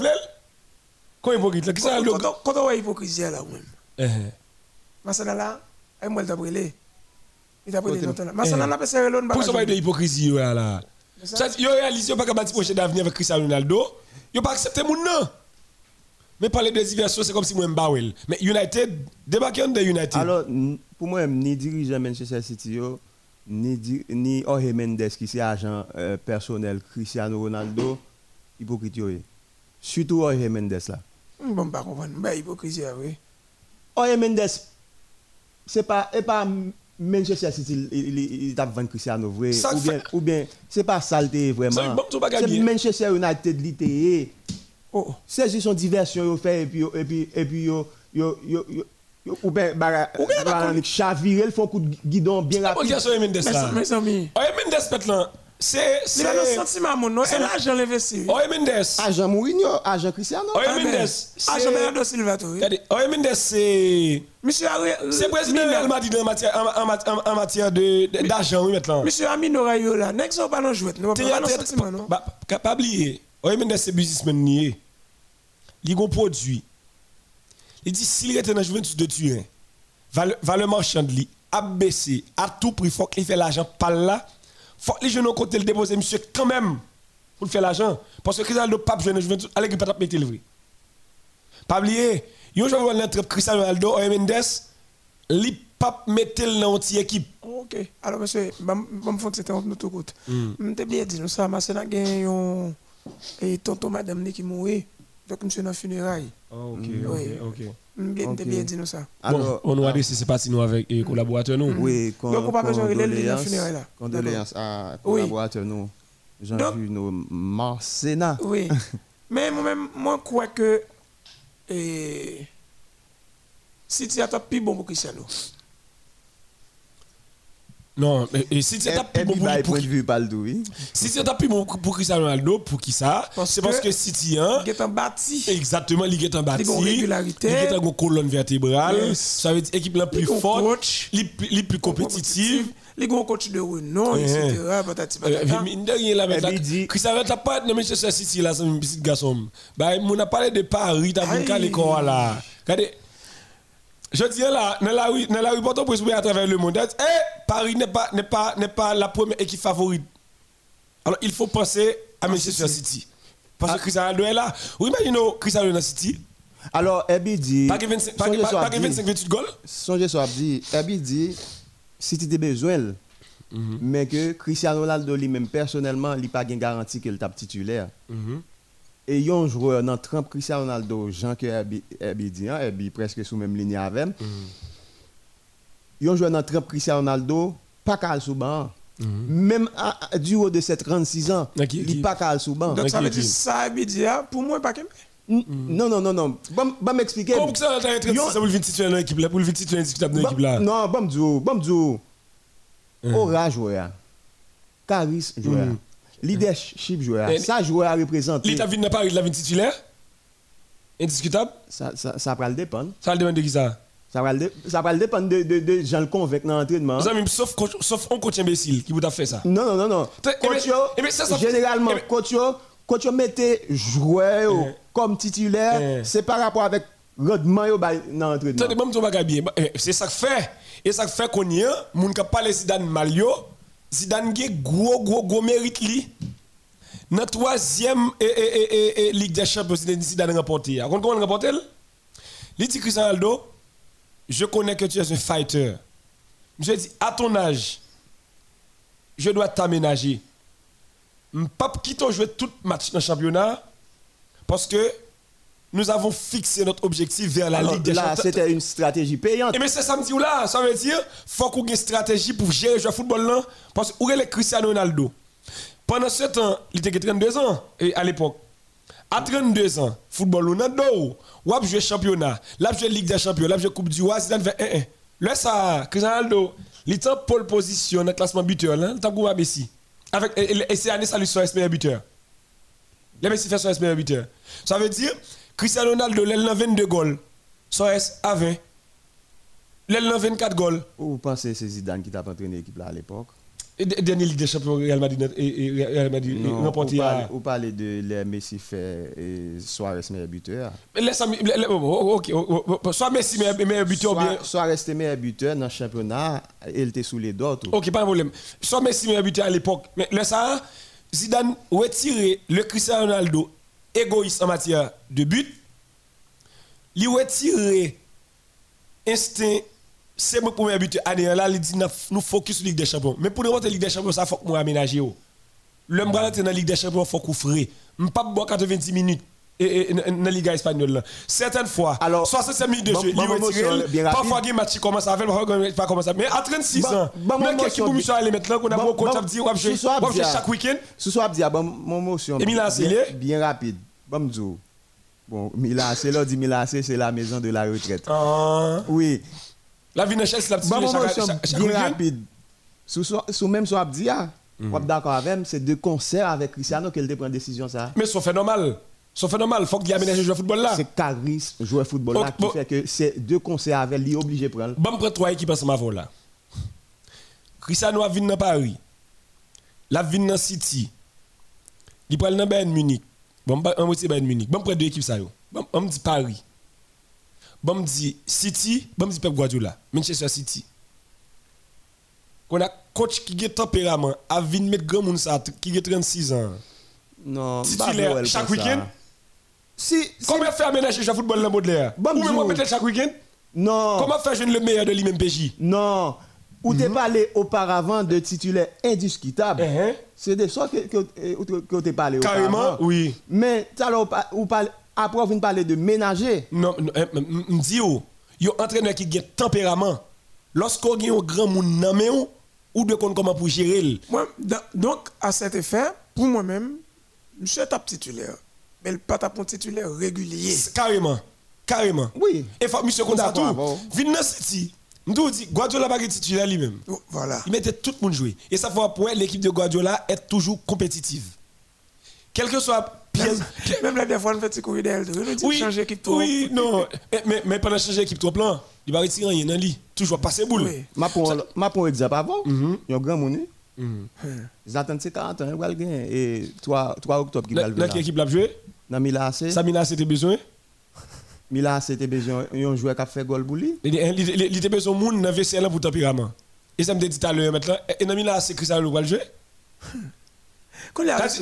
S4: Quand hypocrite là, qui ça le.
S3: Quand quand on voit hypocrisie là, ou même.
S4: Eh,
S3: Masana là, et moi, il t'a brûlé. Il t'a brûlé longtemps là. Masana là, parce que l'on
S4: Pour ça, de hypocrisie là. Ça, yo réalise, pas capable de projet d'avenir avec Cristiano Ronaldo. Yo pas accepter mon nom. Mais parler de diversion, c'est comme si moi m'bawel. Mais United, débarquer de United.
S2: Alors, pour moi, ni dirigeant Manchester City, ni, ni Jorge Mendes qui c'est agent euh, personnel Cristiano Ronaldo, hypocrite. Surtout Jorge Mendes là.
S3: Bon, pas comprendre. Ben, hypocrisie, ah oui.
S2: Jorge Mendes, c'est pas, et pas Manchester City, il, il, il, il t'a vendu Cristiano vrai.
S4: Ça
S2: ou bien, ou bien c'est pas ça le té
S4: Ça,
S2: vraiment. C'est. Manchester United li té.
S3: Oh,
S2: C'est juste son diversion yo fait et puis et puis et puis yo yo yo yo ou bara bara le font coup de guidon bien rapide.
S4: sur Mendes
S3: mes, amis,
S4: Oye Mendes c'est
S3: le
S4: c'est
S3: sentiment, mon nom, et l'argent l'investi.
S4: Oye Mendes.
S2: Agent Mourinho, agent Cristiano.
S4: Oye
S3: Ah,
S4: Mendes.
S3: Agent
S4: c'est-
S3: Bernardo Silva,
S4: Oye Mendes c'est
S3: Monsieur
S4: c'est président Real Madrid en matière en, matière de de- d'argent oui maintenant.
S3: Monsieur Amino Rayo là, next on pas non jouet, non pas non? sentiment non.
S4: Pas oublier. Oye Mendes c'est businessman nié. Il gon produit. Il dit s'il était dans Juventus de Turin, valeur valeur marchande li a baissé à tout prix faut qu'il fait l'argent par là. Faut que les jeunes côté le déposer monsieur quand même pour faire l'argent parce que Cristiano pas besoin de Juventus allez pas mettre le vrai. Pas oublier, yon joueur dans trappe Cristiano Ronaldo, ou Mendes, li pas mettre dans une équipe.
S3: Ok. Alors, monsieur, je vais me faire c'était un autre côté. Je t'ai bien dit, nous sommes à Sénat, un et tonton madame qui mourit, avec monsieur dans le funérailles.
S4: ok,
S3: Oui.
S4: ok.
S3: Je bien
S2: Ok.
S3: bien dit nous ça.
S2: Alors,
S4: bon, on nous a dit si c'est parti nous avec les collaborateurs nous.
S2: oui, con-
S3: Donc, on pas besoin de les liens
S2: condoléances-
S3: funérailles là.
S2: Condoléances à
S3: Oui.
S2: collaborateurs nous.
S3: Donc-
S2: Jean-Juno Marcena.
S3: Oui. Mais moi-même, moi, je crois que eh, City a plus bon pour Cristiano.
S4: Non, mais et si c'est
S2: Et
S4: plus bon pour
S2: bah,
S4: pour
S2: point de vue Baldo, oui.
S4: si c'est plus bon pour Cristiano Ronaldo pour qui ça?
S3: Parce
S4: C'est parce
S3: que-
S4: City hein?
S3: Il est en bâti.
S4: Exactement, il est en bâti.
S3: Il a une régularité.
S4: Il est en colonne vertébrale.
S3: Yes.
S4: Ça veut dire équipe la plus
S3: un
S4: forte,
S3: coach.
S4: les plus, les plus compétitive.
S3: Les grands coachs de renom,
S4: Eh,
S3: etc. Patati
S4: Euh,
S3: patata.
S2: Eh,
S4: Cristiano t'as pas de Manchester City là, c'est un petit garçon. Bah, on a parlé de Paris, t'as vu qu'à l'école là. Regardez. Je dis là, dans la rue, dans la rue, Porto Prince, à travers le monde, eh, Paris n'est pas, n'est pas, n'est pas la première équipe favorite. Alors, il faut penser à Manchester City. Parce que Cristiano Ronaldo est là. Vous imaginez Cristiano Ronaldo City,
S2: Alors, Ebi dit.
S4: pas que 25, pas que-
S2: songez
S4: pas-
S2: sur
S4: pas que
S2: Abdi.
S4: 25 28 goals.
S2: Songez sur Abdi. Ebi dit, si tu as besoin,
S4: Mhm.
S2: mais que Cristiano Ronaldo lui-même, personnellement, il n'a pas de garantie qu'il tape titulaire.
S4: Mhm.
S2: Et il y a un joueur dans Trump, Cristiano Ronaldo, Jean que Ebi Ebi presque sous même ligne avec.
S4: Mhm.
S2: Il y a un joueur dans Trump, Cristiano Ronaldo, pas qu'à sous banc. Même à- à- du haut de ses 36 ans, il
S4: qui-
S2: n'est pas qu'à sous banc.
S3: Donc, ça veut dire ça, Bidia, pour moi, pas.
S2: N- Non, non, non, non. Bon, bon m'expliquer.
S4: Comment que ça, t'as un
S2: Yo-
S4: ça pour le 20 titulaire dans l'équipe là, pour le 20 titulaire indiscutable dans
S2: Bon-
S4: l'équipe là.
S2: Non, bon m'dou, bon m'dou.
S4: Hein.
S2: Aura joueur. Charisme joueur. Leadership joueur. Ça joueur à représenter.
S4: L'état vient de Paris, la 20 titulaire? Indiscutable?
S2: Ça, ça, ça va le dépendre.
S4: Ça va le demander de qui ça?
S2: Ça va le, ça va le dépendre de, de, de gens le convaincre dans l'entraînement.
S4: Sauf, coach- sauf un coach imbécile qui vous a fait ça.
S2: Non, non, non, non. Coach généralement, coach coach mettez joueur
S4: Eh.
S2: comme titulaire,
S4: Eh.
S2: c'est par rapport avec rendement dans l'entraînement.
S4: Eh, C'est ça que fait. Et ça que fait qu'on y a, moun ka parle Zidane Malio, Zidane gen gros, gros, gros mérite. Dans troisième eh, eh, eh, eh, eh, Ligue des Champions, Zidane Zidane remporté. Vous comprenez comment il remporté? Il dit Cristiano Ronaldo, je connais que tu es un fighter. Je dis, à ton âge, je dois t'aménager. Je ne pas quitter jouer tout match dans le championnat parce que nous avons fixé notre objectif vers la
S2: Alors,
S4: Ligue des
S2: là,
S4: Champions.
S2: c'était une stratégie payante.
S4: Et mais c'est samedi ou là, ça veut dire faut qu'on ait une stratégie pour gérer le jeu de football là parce que où est le Cristiano Ronaldo? Pendant ce temps, il était 32 ans et à l'époque. À 32 ans, football Ronaldo, ou a joué championnat, là joué Ligue des Champions, là joué Coupe du Roi, fait 1-1. Là ça, Cristiano Ronaldo, il est en pole position dans le classement buteur là, il t'a goûté à Messi. Avec et, et- et c'est année ça lui soit meilleur buteur. Le Messi fait son meilleur buteur. Ça veut dire Cristiano Ronaldo, il a 22 goals. Soares à 20. L'aile a 24 goals.
S2: Ou vous pensez que c'est Zidane qui t'a entraîné l'équipe là à l'époque?
S4: Et de- dernier Ligue des Champions, Real Madrid et, et Real Madrid
S2: Non, vous
S4: à.
S2: parlez, de les Messi fait et Suarez meilleur buteur.
S4: Mais laisse ami- le- le- oh, oh, ok, oh, soit Messi meilleur buteur ou bien.
S2: Suarez était meilleur buteur dans le championnat, il était sous les d'autres.
S4: Ok, pas de problème. Soit Messi meilleur buteur à l'époque. Mais le ça, Zidane retirer le Cristiano Ronaldo égoïste en matière de but. Il retirer instinct c'est mon premier but année là il dit nous focus sur Ligue des Champions. Mais pour remonter Ligue des Champions ça faut que moi aménager le dans Ligue des Champions faut qu'on frais pas boire 90 minutes et, et, dans la Liga espagnole là. certaines fois
S2: Alors,
S4: 65 minutes de jeu il retire parfois game match commence avec parfois game pas commence mais à 36
S2: Bon-
S4: ans
S2: bon
S4: mais
S2: moment
S4: qu'est-ce
S2: sur-
S4: que vous aller mettre là qu'on a
S2: bon-
S4: a dit on va jouer
S2: soir,
S4: chaque week-end?
S2: Ce soir, dit, bon, mon motion.
S4: Et Milan AC, il
S2: bien, rapide. Bon. Bon, Milan AC, là, dit Milan c'est la maison de la retraite.
S4: Ah.
S2: Oui.
S4: la vie de la petite
S2: bien rapide. Sous, même soit dit, ah,
S4: Mhm.
S2: on d'accord avec même, c'est de concert avec Cristiano qu'elle prend décision ça.
S4: mais c'est normal c'est normal faut qu'il aménage le de football là
S2: C'est charisme, joueur football là, qui
S4: bon.
S2: fait que c'est deux concerts avec lui obligé de prendre.
S4: Bon, prendre trois équipes ensemble là. Cristiano a venu dans Paris. La venu dans City. Il prend dans Bayern Munich. Bon, on va Bayern Munich. Bon, prendre deux équipes ça. Bon, on me dit Paris. Bon, me dit City. Bon, me dit Pep Guardiola. Manchester City. On a coach qui a tempérament, a venu mettre grand monde ça, qui a 36 ans.
S2: Non,
S4: Titulaire chaque week-end?
S2: Si,
S4: Comment faire aménager le football dans Baudelaire?
S2: Bon,
S4: Ou même peut-être chaque week-end?
S2: Non.
S4: Comment faire jouer le meilleur de lui-même PJ
S2: Non. Ou
S4: Mhm.
S2: t'es parlé auparavant de titulaire indiscutable.
S4: Uh-huh.
S2: C'est de ça que, que, que, que t'es parlé
S4: Carrément, oui.
S2: Mais après, vous parlez de ménager.
S4: Non, non, eh, m- m- m'di yo, yo entraîneur qui a tempérament. Lorsqu'on a un grand monde dans ou de comment pour gérer
S3: donc, à cet effet, pour moi-même, monsieur tape titulaire. Mais le pas tape un titulaire régulier.
S4: Carrément. Carrément.
S2: Oui.
S4: Et faut monsieur ça tout. City. M'dou dit Guardiola pas titulaire lui-même.
S3: Oh, Voilà.
S4: Il mettait tout le monde jouer. Et ça fait pour l'équipe de Guardiola être toujours compétitive. Quel que soit pièce.
S3: Même là, des fois, on fait petit courir d'elle.
S4: Oui,
S3: changer équipe trop.
S4: oui, non. Mais, mais, pendant changer équipe trop plan, il va retirer rien dans lui. Toujours passer boule.
S3: Oui.
S2: Ma pour ma pour exemple avant, il y a un grand monde. Attendent ces 40 ans, le. Et 3, 3 octobre, qui va le
S4: Dans équipe l'a joué?
S2: Dans Milan AC,
S4: Samina, c'était besoin?
S2: Milan AC, c'était besoin, un joueur qui a fait goal pour lui.
S4: Il était besoin de monde dans VCL pour tempérament. Et ça me dit tout à l'heure maintenant. Et dans Cristiano Ronaldo va jouer?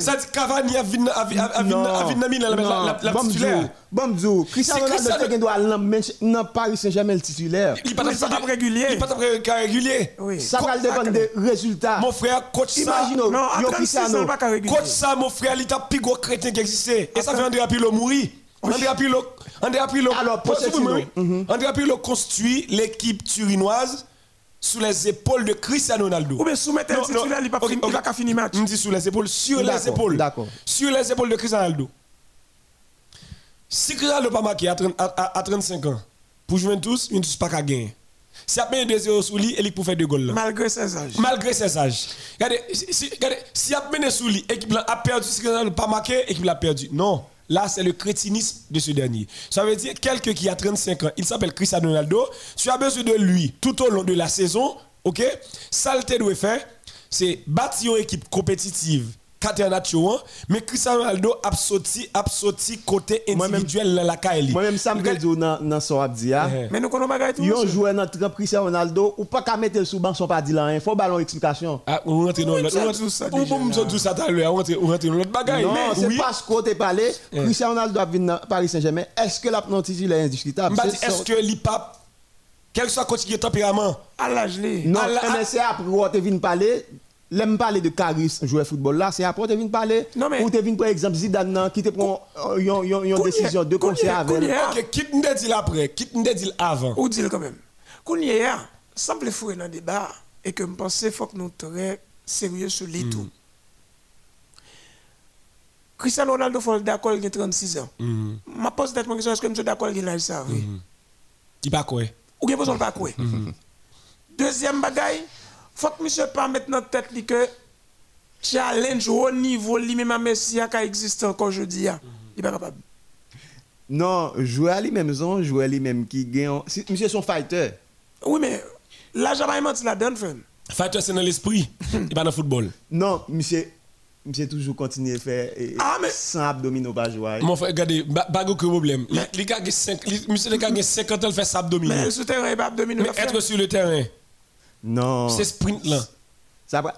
S4: Ça dit- Cavani a Milan la- titulaire.
S2: Mzou, Cristiano Ronaldo doit aller dans- Paris Saint-Germain le titulaire.
S4: Il pas
S3: tape régulier.
S4: Il pas cas régulier.
S2: Ça va dépendre des résultats.
S4: Mon frère, coach ça.
S2: Imagine,
S3: Non,
S2: yo
S3: à 36 ans,
S2: Cristiano.
S3: pas.
S4: Coach ça, mon frère, il t'a plus gros crétin qui existait. Et ça fait André Pirlo mourir. André Pirlo, André Pirlo,
S2: Alors. Pochettino,
S4: André Pirlo construit l'équipe turinoise sous les épaules de Cristiano Ronaldo.
S3: Ou bien soumettre
S4: Non,
S3: un titulaire, il va
S4: ok,
S3: fin- il
S4: ok.
S3: va qu'à finir match.
S4: On dit sous les épaules, sur les épaules.
S2: d'accord.
S4: Sur les épaules de Cristiano Ronaldo. Si Cristiano Ronaldo pas marqué à, 30 à- à- à 35 ans, pour Juventus, Juventus pas qu'à gagner. Si il y a 2-0 sous lui, il peut faire deux goals.
S3: Malgré ses âges.
S4: Malgré ses âges. Regardez, si, regardez, si a mené sous lui, l'équipe a perdu, si Cristiano n'a pas marqué, l'équipe l'a perdu. Non. Là, c'est le crétinisme de ce dernier. Ça veut dire, quelqu'un qui a 35 ans, il s'appelle Cristiano Ronaldo, tu as besoin de lui tout au long de la saison, ok? Ça, le doit faire, c'est bâtir une équipe compétitive, Catenaccio, mais Cristiano Ronaldo a sorti, a sorti côté
S2: Moi-même-
S4: individuel dans la KL.
S2: Moi-même, ça me dit dans son abdia.
S4: Eh,
S3: Mais nous connaissons pas tout.
S2: Yon
S3: monsieur.
S2: joueur dans trempe Cristiano Ronaldo ou pas qu'à mettre le sous banc son pas dit là, il faut ballon explication.
S4: Ah, on rentre dans l'autre.
S3: ça,
S4: on rentre-
S3: tout ça
S4: on- on- on- tout ça tout à on rentre on dans l'autre bagaille.
S2: Non, c'est parce qu'on t'a parlé, Cristiano Ronaldo a vu dans Paris Saint-Germain, est-ce que la titulaire est indiscutable?
S4: Est-ce que l'IPAP, quel que soit est tempérament,
S3: À l'âge, là.
S2: Non, mais c'est après où tu viens parler, l'aime parler de Caris, joueur football là, c'est après tu viens parler,
S3: Non, mais-
S2: ou tu viens par exemple Zidane nan, qui te prend euh,
S3: Kounye,
S2: décision de
S3: Kounye,
S2: concert avec
S3: Kounye.
S4: ok, quitte nous dit après, quitte nous dit avant?
S3: Ou dit quand même. Est, semble fouiller dans le débat et que je pense qu'il faut que nous soyons très sérieux sur les tout. Cristiano Ronaldo, faut d'accord, il a 36 ans. Ma pose d'être question, est-ce que monsieur d'accord, il a ça? oui?
S4: Il pas quoi?
S3: Ou bien besoin pas quoi? Deuxième bagaille, faut que monsieur pas mettre dans tête li que challenge au niveau lui-même à Messi qui existe encore aujourd'hui. Il n'est pas capable.
S2: Non, joueur lui-même, son joueur lui-même qui gagne, si- monsieur son fighter.
S3: Oui, mais là, j'ai pas menti la donne, frère.
S4: Fighter, c'est dans l'esprit, il pas dans le football.
S2: Non, monsieur, monsieur toujours continuer à faire
S3: Ah, mais-
S2: sans abdominaux pas jouer.
S4: Mon frère, regardez, ba- pas de problème. Il- Il a 5, monsieur il a gagné 50 ans, il fait ça abdominaux.
S3: Mais le souterrain, il n'est pas abdominal.
S4: Mais être sur le terrain,
S2: Non.
S4: c'est sprint là,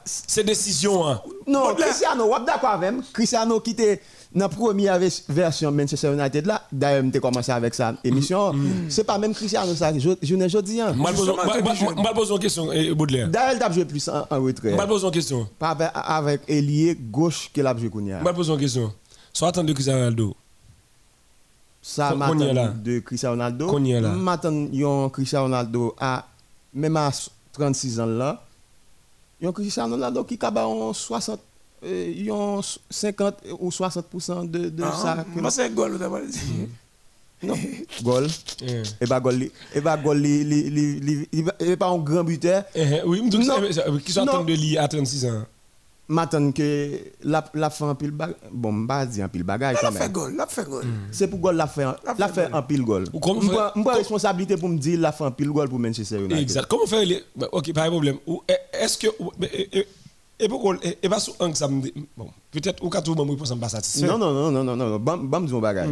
S4: c'est décision. Hein.
S2: Non, Cristiano, wap d'accord avec moi. Cristiano qui était dans la première vers- version Manchester United là, d'ailleurs, je commencé avec sa émission. C'est pas même Cristiano ça, je je ne dis rien.
S4: Je pose je une question, eh, Baudelaire.
S2: D'ailleurs, il a joué plus en, retrait.
S4: Je pose une question.
S2: Pas avec, avec ailier gauche qu'il a joué Kounia.
S4: Je pose une question. Soit attendre Cristiano Ronaldo.
S2: Ça m'attend de Cristiano Ronaldo. M'attend Cristiano Ronaldo à même à 36 ans là. Yon Cristiano Ronaldo qui a un 60 euh, yon 50 ou 60% de, de ça. que-
S3: Moi, c'est goal, vous avez dit.
S2: Non, goal.
S4: Eh.
S2: Et bah goal, li- et bah goal, li- li- li- li- il va- il est pas un grand buteur.
S4: Eh, eh, oui,
S2: Non.
S4: me dis qui sont
S2: Non.
S4: attendre de lui à 36 ans.
S2: M'attend que la la fait un pile bagage. Bon, pas dire un pile bagage quand
S3: a fait
S2: même.
S3: goal, elle a fait goal.
S2: C'est pour goal la fait un-
S3: La
S2: la
S3: fait
S2: fait un pile
S4: comme-
S2: M'prend m'prend responsabilité pour me dire la fait un pile goal pour Manchester United.
S4: Exact. Comment faire les... bah, Ok, pas de problème. Eh, est-ce que... mais, eh, eh, Et pourquoi... Et et pas sous un que ça me dit... Bon, peut-être au cas où moi, je ne pas satisfait.
S2: Non, non, non, non, non, non, bam, bam, dis un bagage.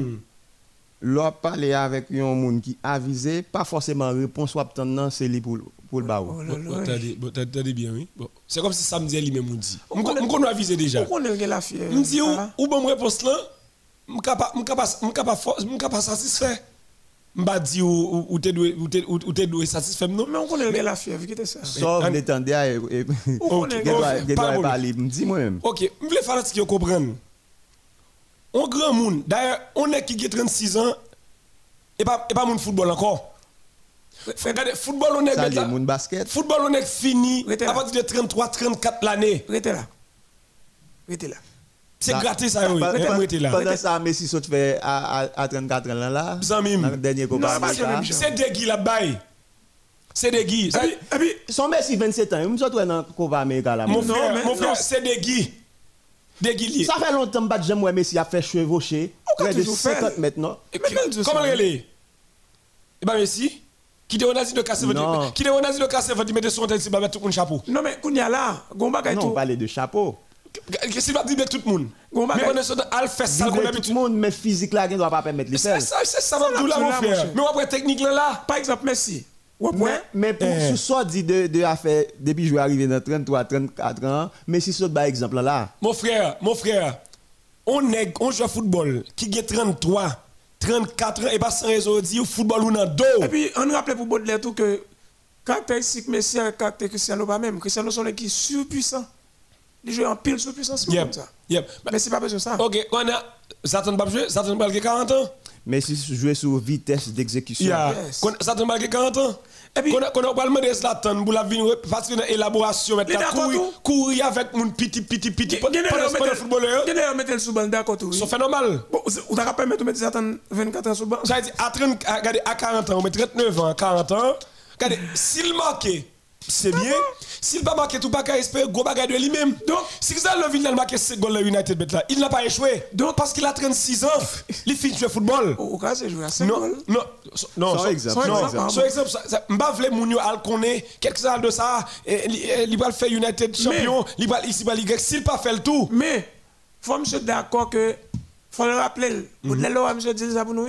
S2: Lò parler avec un monde qui avisé, pas forcément réponse ou obtenant, c'est lui pour, pour le
S3: Oh
S4: Bon. Attendez, bon, attendez bien, oui. Bon. C'est comme si samedi, lui-même nous dit. On connaît aviser déjà?
S3: On est la fière
S4: On dit, ou, ou bonne réponse là, m capable m capable satisfait. M'a dit ou ou t'es doué satisfait non?
S3: Mais on connaît le la fièvre, qui était ça?
S2: Sauf
S3: On
S4: pas
S2: doit
S4: bon.
S2: parler, me dis moi-même.
S4: OK, je voulais faire ce qu'ils comprennent. On grand monde. D'ailleurs, on est qui a 36 ans et pas et pas mon football encore. Regardez, football on est
S2: Ça
S4: là-
S2: basket.
S4: Football on est fini à partir de 33 34 l'année.
S3: Restez là. Restez là.
S4: C'est
S2: Bah,
S4: gratis ça oui. Et là.
S2: Pendant ça, Messi saute fait à, à, à 34 ans là, le dernier combat.
S4: C'est des guis là-bas. C'est. Ça-
S3: Et puis,
S2: Son Messi 27 ans, il me saute dans le combat américain là.
S4: Mon frère, mon frère, c'est guis liés.
S2: Ça fait longtemps que j'aime Messi a fait chevaucher. Près de
S3: toujours faire?
S2: 50 maintenant.
S4: Comment elle est Eh ben merci. Qui te nazi de casser
S2: Non.
S4: Qui te nazi de casser votre mettre son tête si va mettre tout le monde chapeau.
S3: Non, mais Kounia là, Gomba
S2: Non, on
S3: tout.
S2: parlait de chapeau.
S4: Si va dire tout le monde?
S3: Gon
S4: Mais
S3: bagay.
S4: on est sur al fait ça qu'on
S2: Libre tout le monde, mais physique là, qui ne doit pas permettre les
S4: C'est
S2: faire.
S4: ça, c'est ça va
S3: là,
S4: tout là mon
S3: là,
S4: frère. Mais après technique là là.
S3: Par exemple. Ouais,
S2: Mais, mais pour
S4: Eh.
S2: ce soit dit de, de affaire, depuis que je suis arrivé dans 33, 34 ans, Messi saute par exemple là.
S4: Mon frère, mon frère. On est on joue football qui a 33, 34 ans et pas sans raison dire football ou dans dos.
S3: Et puis, on rappelle pour Baudelaire tout que caractéristique Messi et caractéristique Cristiano pas même. Cristiano sont des qui surpuissants. Ils jouent en pile surpuissance
S4: Yep.
S3: comme ça.
S4: Yep.
S3: Mais c'est pas besoin de ça.
S4: OK, on a Satan pas jouer, Satan pas 40 ans.
S2: Messi jouait sur vitesse d'exécution.
S4: Yeah.
S3: Yes.
S4: Satan pas 40 ans.
S3: Et puis-
S4: qu'on a qu'on a pas demander Zlatan pour la venir parce que dans élaboration mettre
S3: Il est
S4: la
S3: d'accord
S4: courir avec mon petit petit petit pendant le footballeur.
S3: Gagner mettre le sous balle d'accord tout.
S4: C'est phénoménal.
S3: Bon, vous t'as pas mettre mettre attendre 24 ans sous balle.
S4: J'allais dire, à, 30, à, regardez, à 40 ans, on met 39 ans, 40 ans. Regardez, s'il marque, c'est bien. S'il pas marqué, tout pas qu'à espérer, gros bagage de lui-même.
S3: Donc-
S4: si Xavier Levine a marqué 5 goals le United bet là, il n'a pas échoué.
S3: Donc-
S4: parce qu'il a 36 ans, il finit de jouer football.
S3: Au cas c'est jouer à 5
S4: Non,
S3: goals.
S4: non, non,
S2: Sans
S4: so-
S2: exemple,
S4: non,
S3: sans exemple.
S4: so exemple, ça- ça- m'pa vle moun yo al connaît quelques années de ça, li va faire United champion, li va ligue, s'il pas fait le tout.
S3: Mais, faut monsieur d'accord que, faut le rappeler,
S4: Mhm.
S3: là, monsieur dit ça pour nous,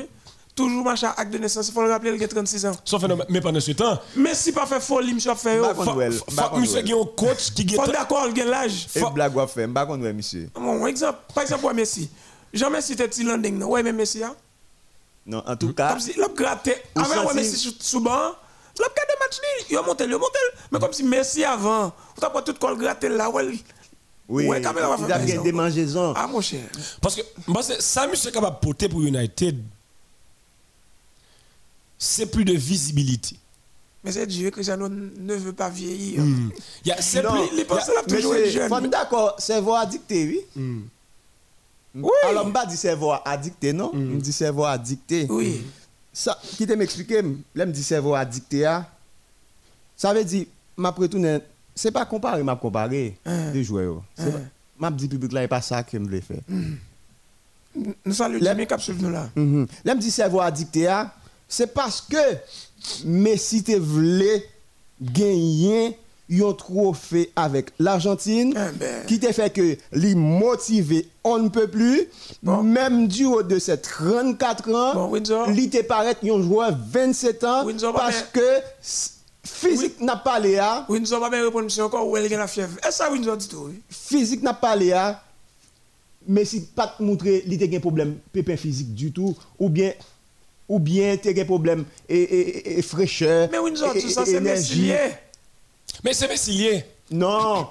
S3: toujours machin acte de naissance, il faut le rappeler, il a 36 ans.
S4: Sauf phénomène, mais pendant ce temps,
S3: Mais si pas fait folie, monsieur fait
S2: Bah, contre
S3: faut
S2: Bah,
S4: monsieur qui un coach qui
S3: faut d'accord, il a l'âge.
S2: Et blague ou fait, je ne sais monsieur.
S3: Bon, exemple, par exemple, ouais, Messi. Jean Messi était petit landing, non? Ouais, mais Messi, hein?
S2: Non, en tout cas,
S3: Comme si, il a gratté, avant, ouais, Messi sous- sous banc, il a gardé match, li, il a monté, il a monté. Mais comme si Messi avant, vous t'as pas tout le gratté là, ouais,
S2: oui,
S3: ouais, quand même, on va
S2: il
S3: faire
S2: a
S3: raison.
S2: des mangeaisons.
S3: ah, mon cher.
S4: Parce que ça, monsieur capable de porter pour United, c'est plus de visibilité.
S3: Mais c'est Dieu, Cristiano ne veut pas vieillir.
S4: Il y a- C'est
S2: Non,
S4: plus.
S3: Pense qu'il a toujours jeune.
S2: d'accord, cerveau addicté, oui.
S3: Oui.
S2: Alors, je ne dis cerveau addicté, non? Je dis cerveau addicté.
S3: Oui.
S2: Ça, qui te m'expliquer, là, me dit cerveau addicté, ah. ça veut dire, m'a retourné, c'est pas comparer, m'a comparé
S3: Hein.
S2: deux joueurs. M'a dit public là, c'est pas ça que je voulais faire.
S3: Nous saluons
S2: La-
S3: Jimmy Cap nous là.
S2: Mhm. Là, me dit cerveau addicté, ah, c'est parce que Messi te voulait gagner un trophée avec l'Argentine
S3: Eh ben.
S2: qui te fait que les motivé on ne peut plus
S3: Bon.
S2: même du haut de ses 34 ans
S3: Bon,
S2: il te paraît un joueur 27 ans
S3: Windsor,
S2: parce
S3: mais-
S2: que physique n'a pas léa
S3: Windsor va bien répondre encore où elle a la fièvre. Est-ce que Windsor dit tout oui?
S2: physique n'a pas léa mais si pas te montrer il te un problème pépin physique du tout ou bien ou bien tu un problème et, et, et- et fraîcheur
S3: Mais Windsor, tout ça c'est Messi
S2: énergie.
S3: lié.
S4: Mais c'est
S2: non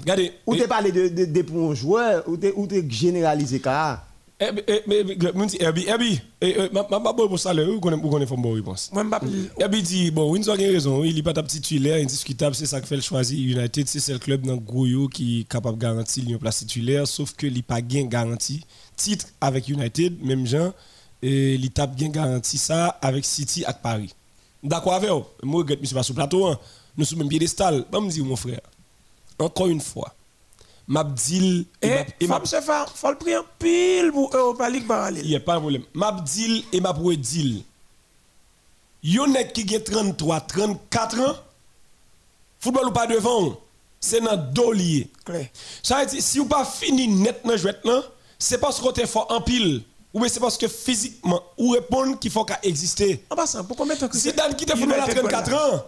S4: Regardez.
S2: ou tu parlé de, de, de pour un joueur ou tu ou t'es généralisé car
S4: eh, eh, Herbie, Herbie, eh, ma, ma, ma, bon, pour ça, là, vous connaissez, vous connaissez une bonne réponse.
S3: Moi Mbappé.
S4: Herbie dit, bon, Windsor a raison, il n'est pas ta titulaire, indiscutable, c'est ça qui fait le choisir. United, c'est c'est le club dans le gros yo qui est capable de garantir une place titulaire, sauf que il n'a pas gain garantie. Titre avec United, même gens, et il tape bien garanti ça avec City et Paris. D'accord avec vous? Moi, je regrette, monsieur, pas sur le plateau, hein. nous sommes même piédestal. Pas me dire, mon frère, encore une fois, Mabdil et,
S3: Et
S4: Mab- et
S3: faut faire, faut le prix en pile pour Europa League parallèle.
S4: il n'y a pas de problème. Mabdil et Mabouedil. Yon net qui a 33, 34 ans, football ou pas devant, c'est dans.
S3: Clair.
S4: Ça veut dire, si vous pas fini net dans jouet là, c'est parce que vous êtes fort en pile. Ou bien c'est parce que physiquement, ou répondre qu'il faut qu'à exister.
S3: En passant, pourquoi mettre un
S4: Si Dan qui te football à 34 ans,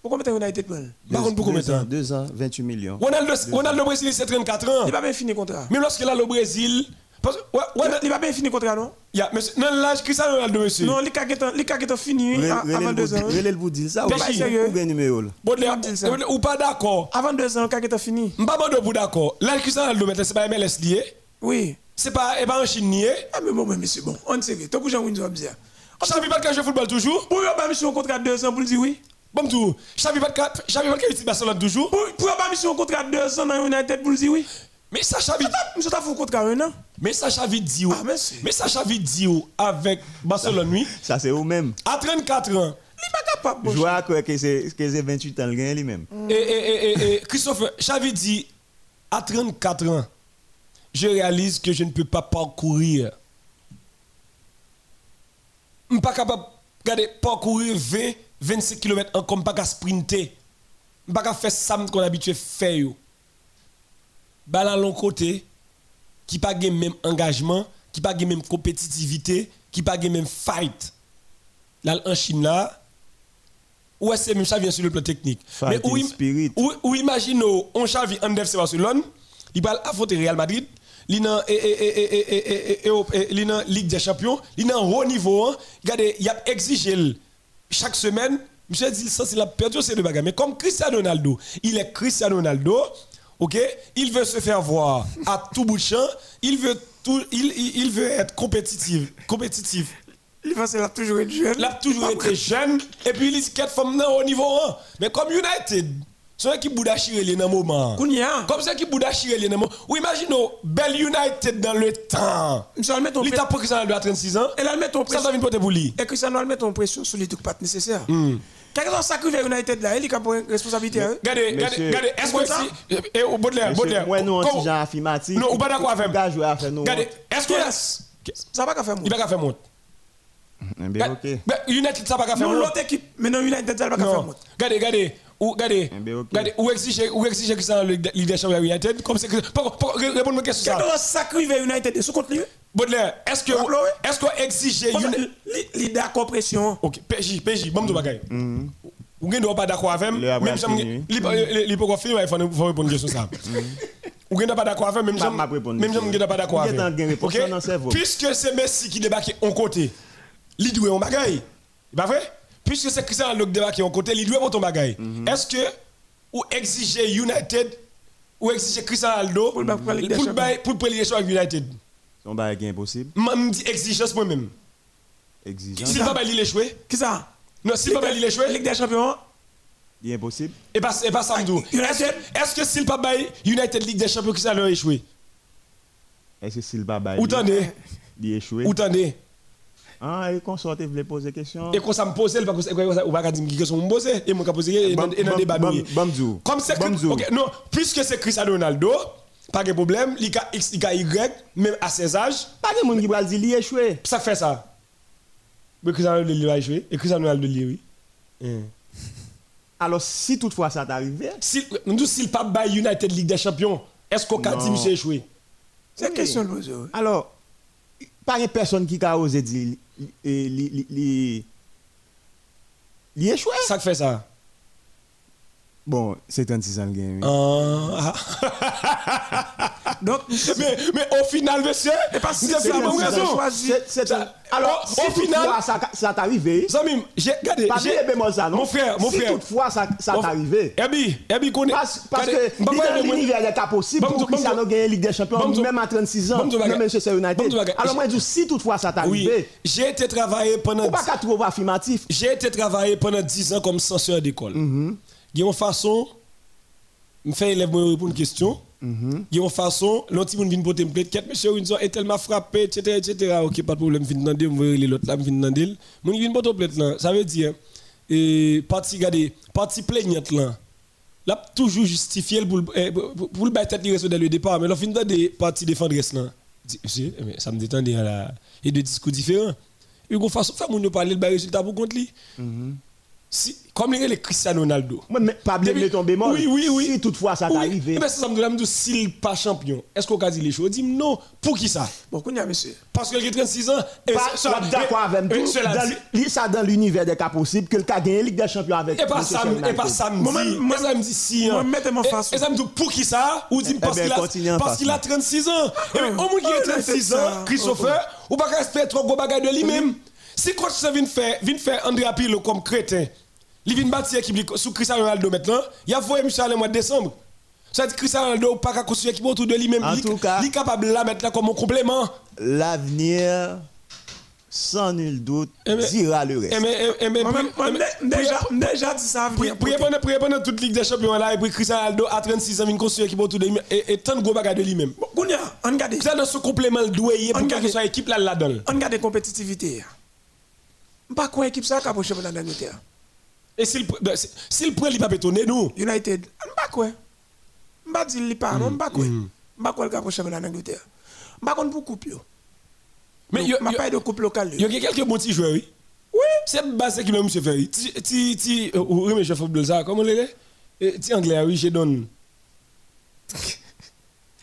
S3: Pourquoi mettre un United man
S4: par contre, pourquoi
S2: deux,
S4: mettre
S2: ans,
S4: un
S2: deux ans 28 millions
S4: Ronaldo, Ronaldo Brésil, c'est 34 ans.
S3: Il va bien finir contrat.
S4: Même lorsqu'il a le Brésil, Parce que, ouais, ouais,
S3: Il va bien finir contrat, non?
S4: Yeah, monsieur, non, l'âge Cristiano Ronaldo, monsieur?
S3: Non, il a fini
S2: Relè-
S3: a-
S2: relè
S3: avant
S2: l
S3: deux ans.
S2: vous- relè l vous dit ça ou
S4: Péchi.
S2: ou gen numéro? Là
S3: Pas dire
S4: ou pas d'accord.
S3: Avant deux ans, il a fini.
S4: M'pas pas pour d'accord. L'âge Cristiano Ronaldo, maintenant, c'est pas MLS lié.
S3: Oui
S4: c'est pas, eh ben, et pas un chinier.
S3: Ah, mais bon mais c'est bon, on ne sait pas. Tant que Jean-Windsor me
S4: dit. Je ne savais pas que je football toujours.
S3: Pour bah, monsieur, un contrat de 2 ans pour le dire oui.
S4: Bon, tout. Je savais pas que je suis Barcelone toujours.
S3: Pour bah, monsieur, un contrat de 2 ans dans United pour le dire oui.
S4: Mais Sacha Vid...
S3: Monsieur, t'as fait un contrat un an.
S4: Mais Sacha Vidio.
S3: Ah, merci.
S4: Mais Sacha Vidio avec Barcelone, oui?
S2: Ça, c'est au même.
S4: À 34 ans.
S2: Je vois que c'est 28 ans, le lui-même.
S4: Et, et, et, et, Christophe, Xavi dit à 34 ans, je réalise que je ne peux pas parcourir. Je ne suis pas capable de parcourir 20, 25 km en comme pas qu'à sprinter. Je ne pas faire ça qu'on a habitué à faire. yo. Bah là, l'autre côté, qui pas le même engagement, qui pas la même compétitivité, qui pas le même fight. Là, en Chine, là, ouais, c'est même ça vient sur le plan technique?
S2: Fighting
S4: où, où, où imaginons, on Xavi en Barcelone, il va affronter Real Madrid, li nan li Ligue des Champions, li nan haut niveau, regardez, il a exigé chaque semaine, monsieur dit ça c'est la perdu c'est de bagarre. Mais comme Cristiano Ronaldo, il est Cristiano Ronaldo, OK, il veut se faire voir à tout bout il veut il, il être compétitif.
S3: Il pense a toujours été jeune.
S4: Il a toujours été jeune et puis il est quatre femmes au niveau 1. Mais comme United c'est qui bouda chiré dans le moment. Comme ça qui bouda chiré dans le moment. Ou imaginez, belle United dans le temps. Il t'a pris Cristiano à 36 ans.
S3: Elle met ton
S4: Ça
S3: pression.
S4: t'a vu pour lui.
S3: Et Cristiano elle met ton pression sur les trucs pas nécessaires.
S4: Hmm.
S3: Quelqu'un sacrifié United là, il a pas une responsabilité. hein.
S4: Regardez, regardez,
S2: Monsieur-
S4: regardez. Est-ce que
S3: ça?
S4: si. Eh, oh, Baudelaire, Baudelaire.
S2: Moi non
S4: Comme-
S2: anti genre affirmatif
S4: Non, ou pas d'accord avec
S2: nous
S4: Regardez, est-ce que.
S3: Ça va qu'à faire
S4: Il va pas faire monte.
S2: Eh bien OK
S4: United, ça va pas faire
S3: Non,
S4: monte.
S3: l'autre équipe, mais non, United, ça va qu'à faire
S4: Non.
S3: monte.
S4: Regardez, regardez regardez, regardez, où exige, où exige qui sont le leadership de United Comme c'est que, répondez-moi une question. Qu'est-ce que ça
S3: crive United? Sous compte lui
S4: Baudelaire, est-ce que, est-ce qu'on exige
S3: leader compression
S4: Ok, PJ, PJ, bon de bagaille. Ou bien doit pas d'accord avec même
S2: jamais
S4: il peut confirmer il faut répondre question ça. Ou bien pas d'accord avec même
S2: jamais
S4: même jamais pas d'accord avec. OK? Puisque c'est Messi qui débarque en côté. Lui doit en bagaille. Pas vrai? puisque c'est Christian Locke qui est en côté, il doit avoir ton bagage. Est-ce que ou exiger United ou exiger Cristiano Ronaldo
S3: pour pour
S4: pour les avec United?
S2: Son bagage impossible.
S4: Me dit exigence moi
S2: même exigence
S4: si pas les échouer
S3: qui ça?
S4: Non si pas les échouer
S3: Ligue des Champions?
S2: Il est impossible.
S4: Et pas et pas
S3: ah,
S4: est-ce que s'il pas bail United Ligue des Champions Cristiano échoué
S2: est-ce que s'il pas bail
S4: ou t'en est
S2: il échoué
S4: ou t'en est
S2: ah et consorté voulait poser question?
S4: Et quand ça me pose, il va dire que son me pose? Et moi poser et dans et dans débat nous.
S2: Bamzou
S4: Comme c'est
S2: Bamzou
S4: OK, non, puisque c'est Cristiano Ronaldo, pas de problème, il a X, il a Y, même à 16 âges,
S2: pas de monde qui va dire il échoué.
S4: Ça fait ça. Mais Cristiano Ronaldo il va échouer. Et Cristiano Ronaldo il oui. Hein.
S2: alors si toutefois ça t'arrive
S4: Si nous s'il pas bail United Ligue des Champions, est-ce qu'on a dit monsieur échoué?
S3: C'est une question de
S2: alors pas une personne qui a osé dire li, li, li, li échoué.
S4: Ça fait ça
S2: bon c'est 36 ans le gain oui.
S4: Ah.
S3: Donc,
S4: mais, mais au final, monsieur,
S3: Et c'est
S4: la bonne
S2: 36 ans.
S4: raison.
S2: un- alors
S4: au-
S2: si
S4: au final-
S2: toutefois ça ça t'arrive
S4: Zamim, j'ai regardé.
S2: pas
S4: j'ai-
S2: bien bémol ça non?
S4: Mon frère, mon
S2: si
S4: frère.
S2: toutefois ça ça t'arrive
S4: Ebi, Ebi, connaît.
S2: Parce, parce que l'univers, est possible pour Cristiano gagner Ligue des Champions, même à 36 ans, même Manchester United. Alors moi, je dis, si toutefois ça
S4: Oui,
S2: t'arrive,
S4: j'ai été travailler pendant
S2: ou pas qu'à trouver affirmatif.
S4: j'ai été travailler pendant 10 ans comme censeur d'école. Il y a une façon me faire élève répondre une question.
S2: Mhm.
S4: Il y a une façon l'autre monde vient porter me plainte, monsieur Windsor est tellement frappé etc. etc. OK, pas de problème, vinn demander, me voir l'autre là, me vinn demander. Mon vient porter plainte là, ça veut dire et parti garder, parti plaignante là. Là toujours justifié pour le- eh, le battre tête il le départ, mais là fin des parti défendresse là. Mais ça me détend là. Et deux discours différents. Et une façon faire mon parler le résultat pour contre lui. Si, comme il est Cristiano Ronaldo.
S2: Moi, mais pas bien
S4: Depuis-
S2: tomber mort.
S4: Oui, oui, oui.
S2: Si toutefois ça
S4: Oui.
S2: t'arrive.
S4: Eh ben, ça, me dit, s'il n'est pas champion, est-ce qu'on a dit les choses dit non. Pour qui ça?
S3: Bon, qu'on y a, monsieur.
S4: Parce qu'il a 36 ans. Et
S2: Pas
S4: ça-
S2: d'accord avec
S4: dit-
S2: Ça dans l'univers des cas possibles que le cas gagne Ligue des Champions avec.
S4: Et pas ça, et pas
S2: United.
S4: samedi.
S3: Moi, moi-
S4: samedi si.
S3: moi,
S4: hein.
S3: mettez-moi
S4: Et-
S3: face.
S4: Et ça me dit pour qui ça? Ou dit parce
S2: ben,
S4: qu'il a,
S2: continuez en
S4: parce qu'il a
S2: là.
S4: 36 ans. Et bien, au moins qu'il a
S3: Oh,
S4: 36
S3: c'est
S4: ans,
S3: ça.
S4: Christopher, ou pas espérer trop gros bagaille de lui-même. Si coach ça vient faire, vient faire André Pirlo comme crétin, il vient bâtir équipe li- sous Cristiano Ronaldo maintenant, il a voyé Michel le mois de décembre. Ça dit Cristiano Ronaldo pas qu'à construire équipe autour de lui-même.
S2: En
S4: Il-
S2: tout cas-
S4: il est capable de la mettre là comme un complément.
S2: L'avenir, sans nul doute,
S4: Eh
S2: dira le reste.
S4: eh, mais-
S3: déjà, déjà dit ça.
S4: Pour pendant toute Ligue des Champions là et puis Cristiano Ronaldo à 36 ans vient construire équipe autour de lui et, tant de gros bagages de lui-même.
S3: Bon, qu'on y a, on regarde.
S4: C'est dans ce complément le doué pour que soit équipe là là dedans.
S3: On regarde compétitivité. Pas quoi équipe ça qui a pour championnat d'Angleterre.
S4: Et s'il ben, prend il bétonner nous.
S3: United, on pas quoi. On pas pas, non, on pas quoi. On pas quoi le championnat d'Angleterre. On pas pour.
S4: Mais
S3: pas de couple local.
S4: yo y a quelques bons petits joueurs oui.
S3: Oui.
S4: C'est base qui nous monsieur fait. Ti ti euh, oui mais chef football ça comment le est Ti anglais oui je donne.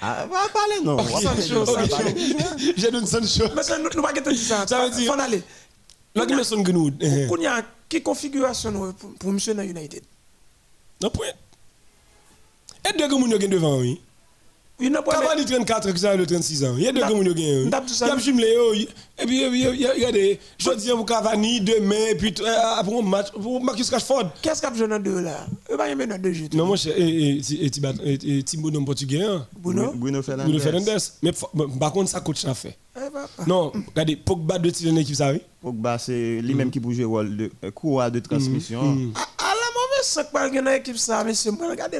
S2: Ah, va parler non.
S4: Je donne Sancho.
S3: Mais ça, nous ne
S4: Greenwood. Eh, eh.
S3: Qu'on y a, qui configuration pour, monsieur dans United
S4: Non point. Et deux gars gen devant oui?
S3: Il n'a pas
S4: Cavani 34 qui a 36 ans. Il y a deux gars
S3: tout ça.
S4: Il y a jumelé. Et puis et puis, il y a- il y a des jeudi pour Cavani demain puis euh, après un match pour Marcus Rashford.
S3: Qu'est-ce qu'il y a besoin de deux là? Il va y avoir deux jeux.
S4: Non, moi, je et et et Tibat- et et Tim Bonhomme portugais. hein?
S3: Bruno?
S2: Bruno Fernandes.
S4: Bruno Fernandes. Mais par contre, ça coach l'a fait. Non, regardez, Pogba de tirer l'équipe, ça oui?
S2: Pogba, c'est lui-même qui peut jouer rôle de euh, courroie de transmission.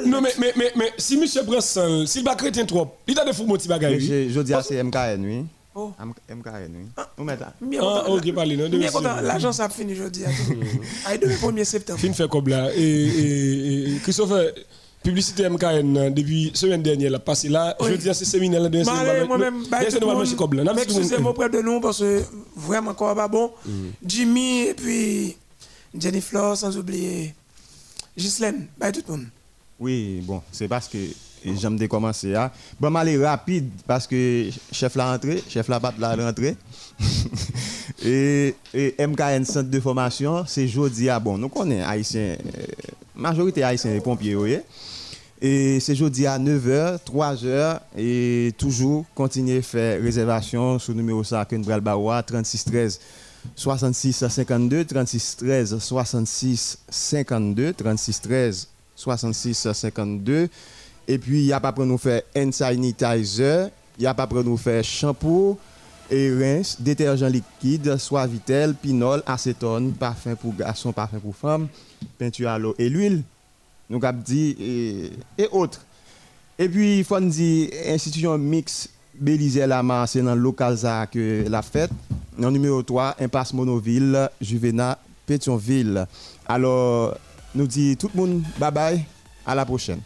S4: Non, mais, mais, mais, mais si monsieur prend ça, s'il va créer trop, il a des fous motifs oui?
S2: Je je dis à c'est MKN, oui.
S3: Oh.
S2: M- MKN, oui. Où met ça
S3: Bien
S4: Ah,
S3: content.
S4: ok, parlez, non,
S3: Bien
S4: demain,
S3: content. L'agence a fini jeudi. à tout. Ah, demain 1er septembre.
S4: Fin fait comme là. Et, et, et Christophe, publicité MKN euh, depuis semaine dernière, là, passé là,
S3: Oui.
S4: je dis à ce séminaire là, de
S3: Malé, moi-même, bah,
S4: chez Coble. là.
S3: Excusez-moi auprès de nous parce que vraiment, quoi, pas bon. Jimmy et puis Jenny Flore, sans oublier Ghislaine, bye tout le monde.
S2: Oui, bon, c'est parce que j'aime de commencer. Hein. Bon, aller rapide parce que chef l'a rentré, chef la bat l'a rentré. et, et MKN Centre de formation, c'est jeudi à bon. Nous connaissons haïtiens, euh, majorité haïtiens et pompiers, oui. Et c'est jeudi à 9h, 3h, et toujours continuer à faire réservation sur le numéro ça que nous prenons le barois, 36 13 66 52, 36 13 66 52, 36 13 66 52. Et puis, il n'y a pas pour nous faire hand sanitizer, il n'y a pas pour nous faire shampoo et rince, détergent liquide, Suavitel, pinol, acétone, parfum pour garçon, parfum pour femme, peinture à l'eau et l'huile, nous avons dit, et, autres. Et puis, il faut dire, institution mixte Belize Lama, c'est dans le local que la fête. Le numéro 3, impasse Monoville, Juvena, Pétionville. Alors, nous dit tout le monde, bye bye, à la prochaine.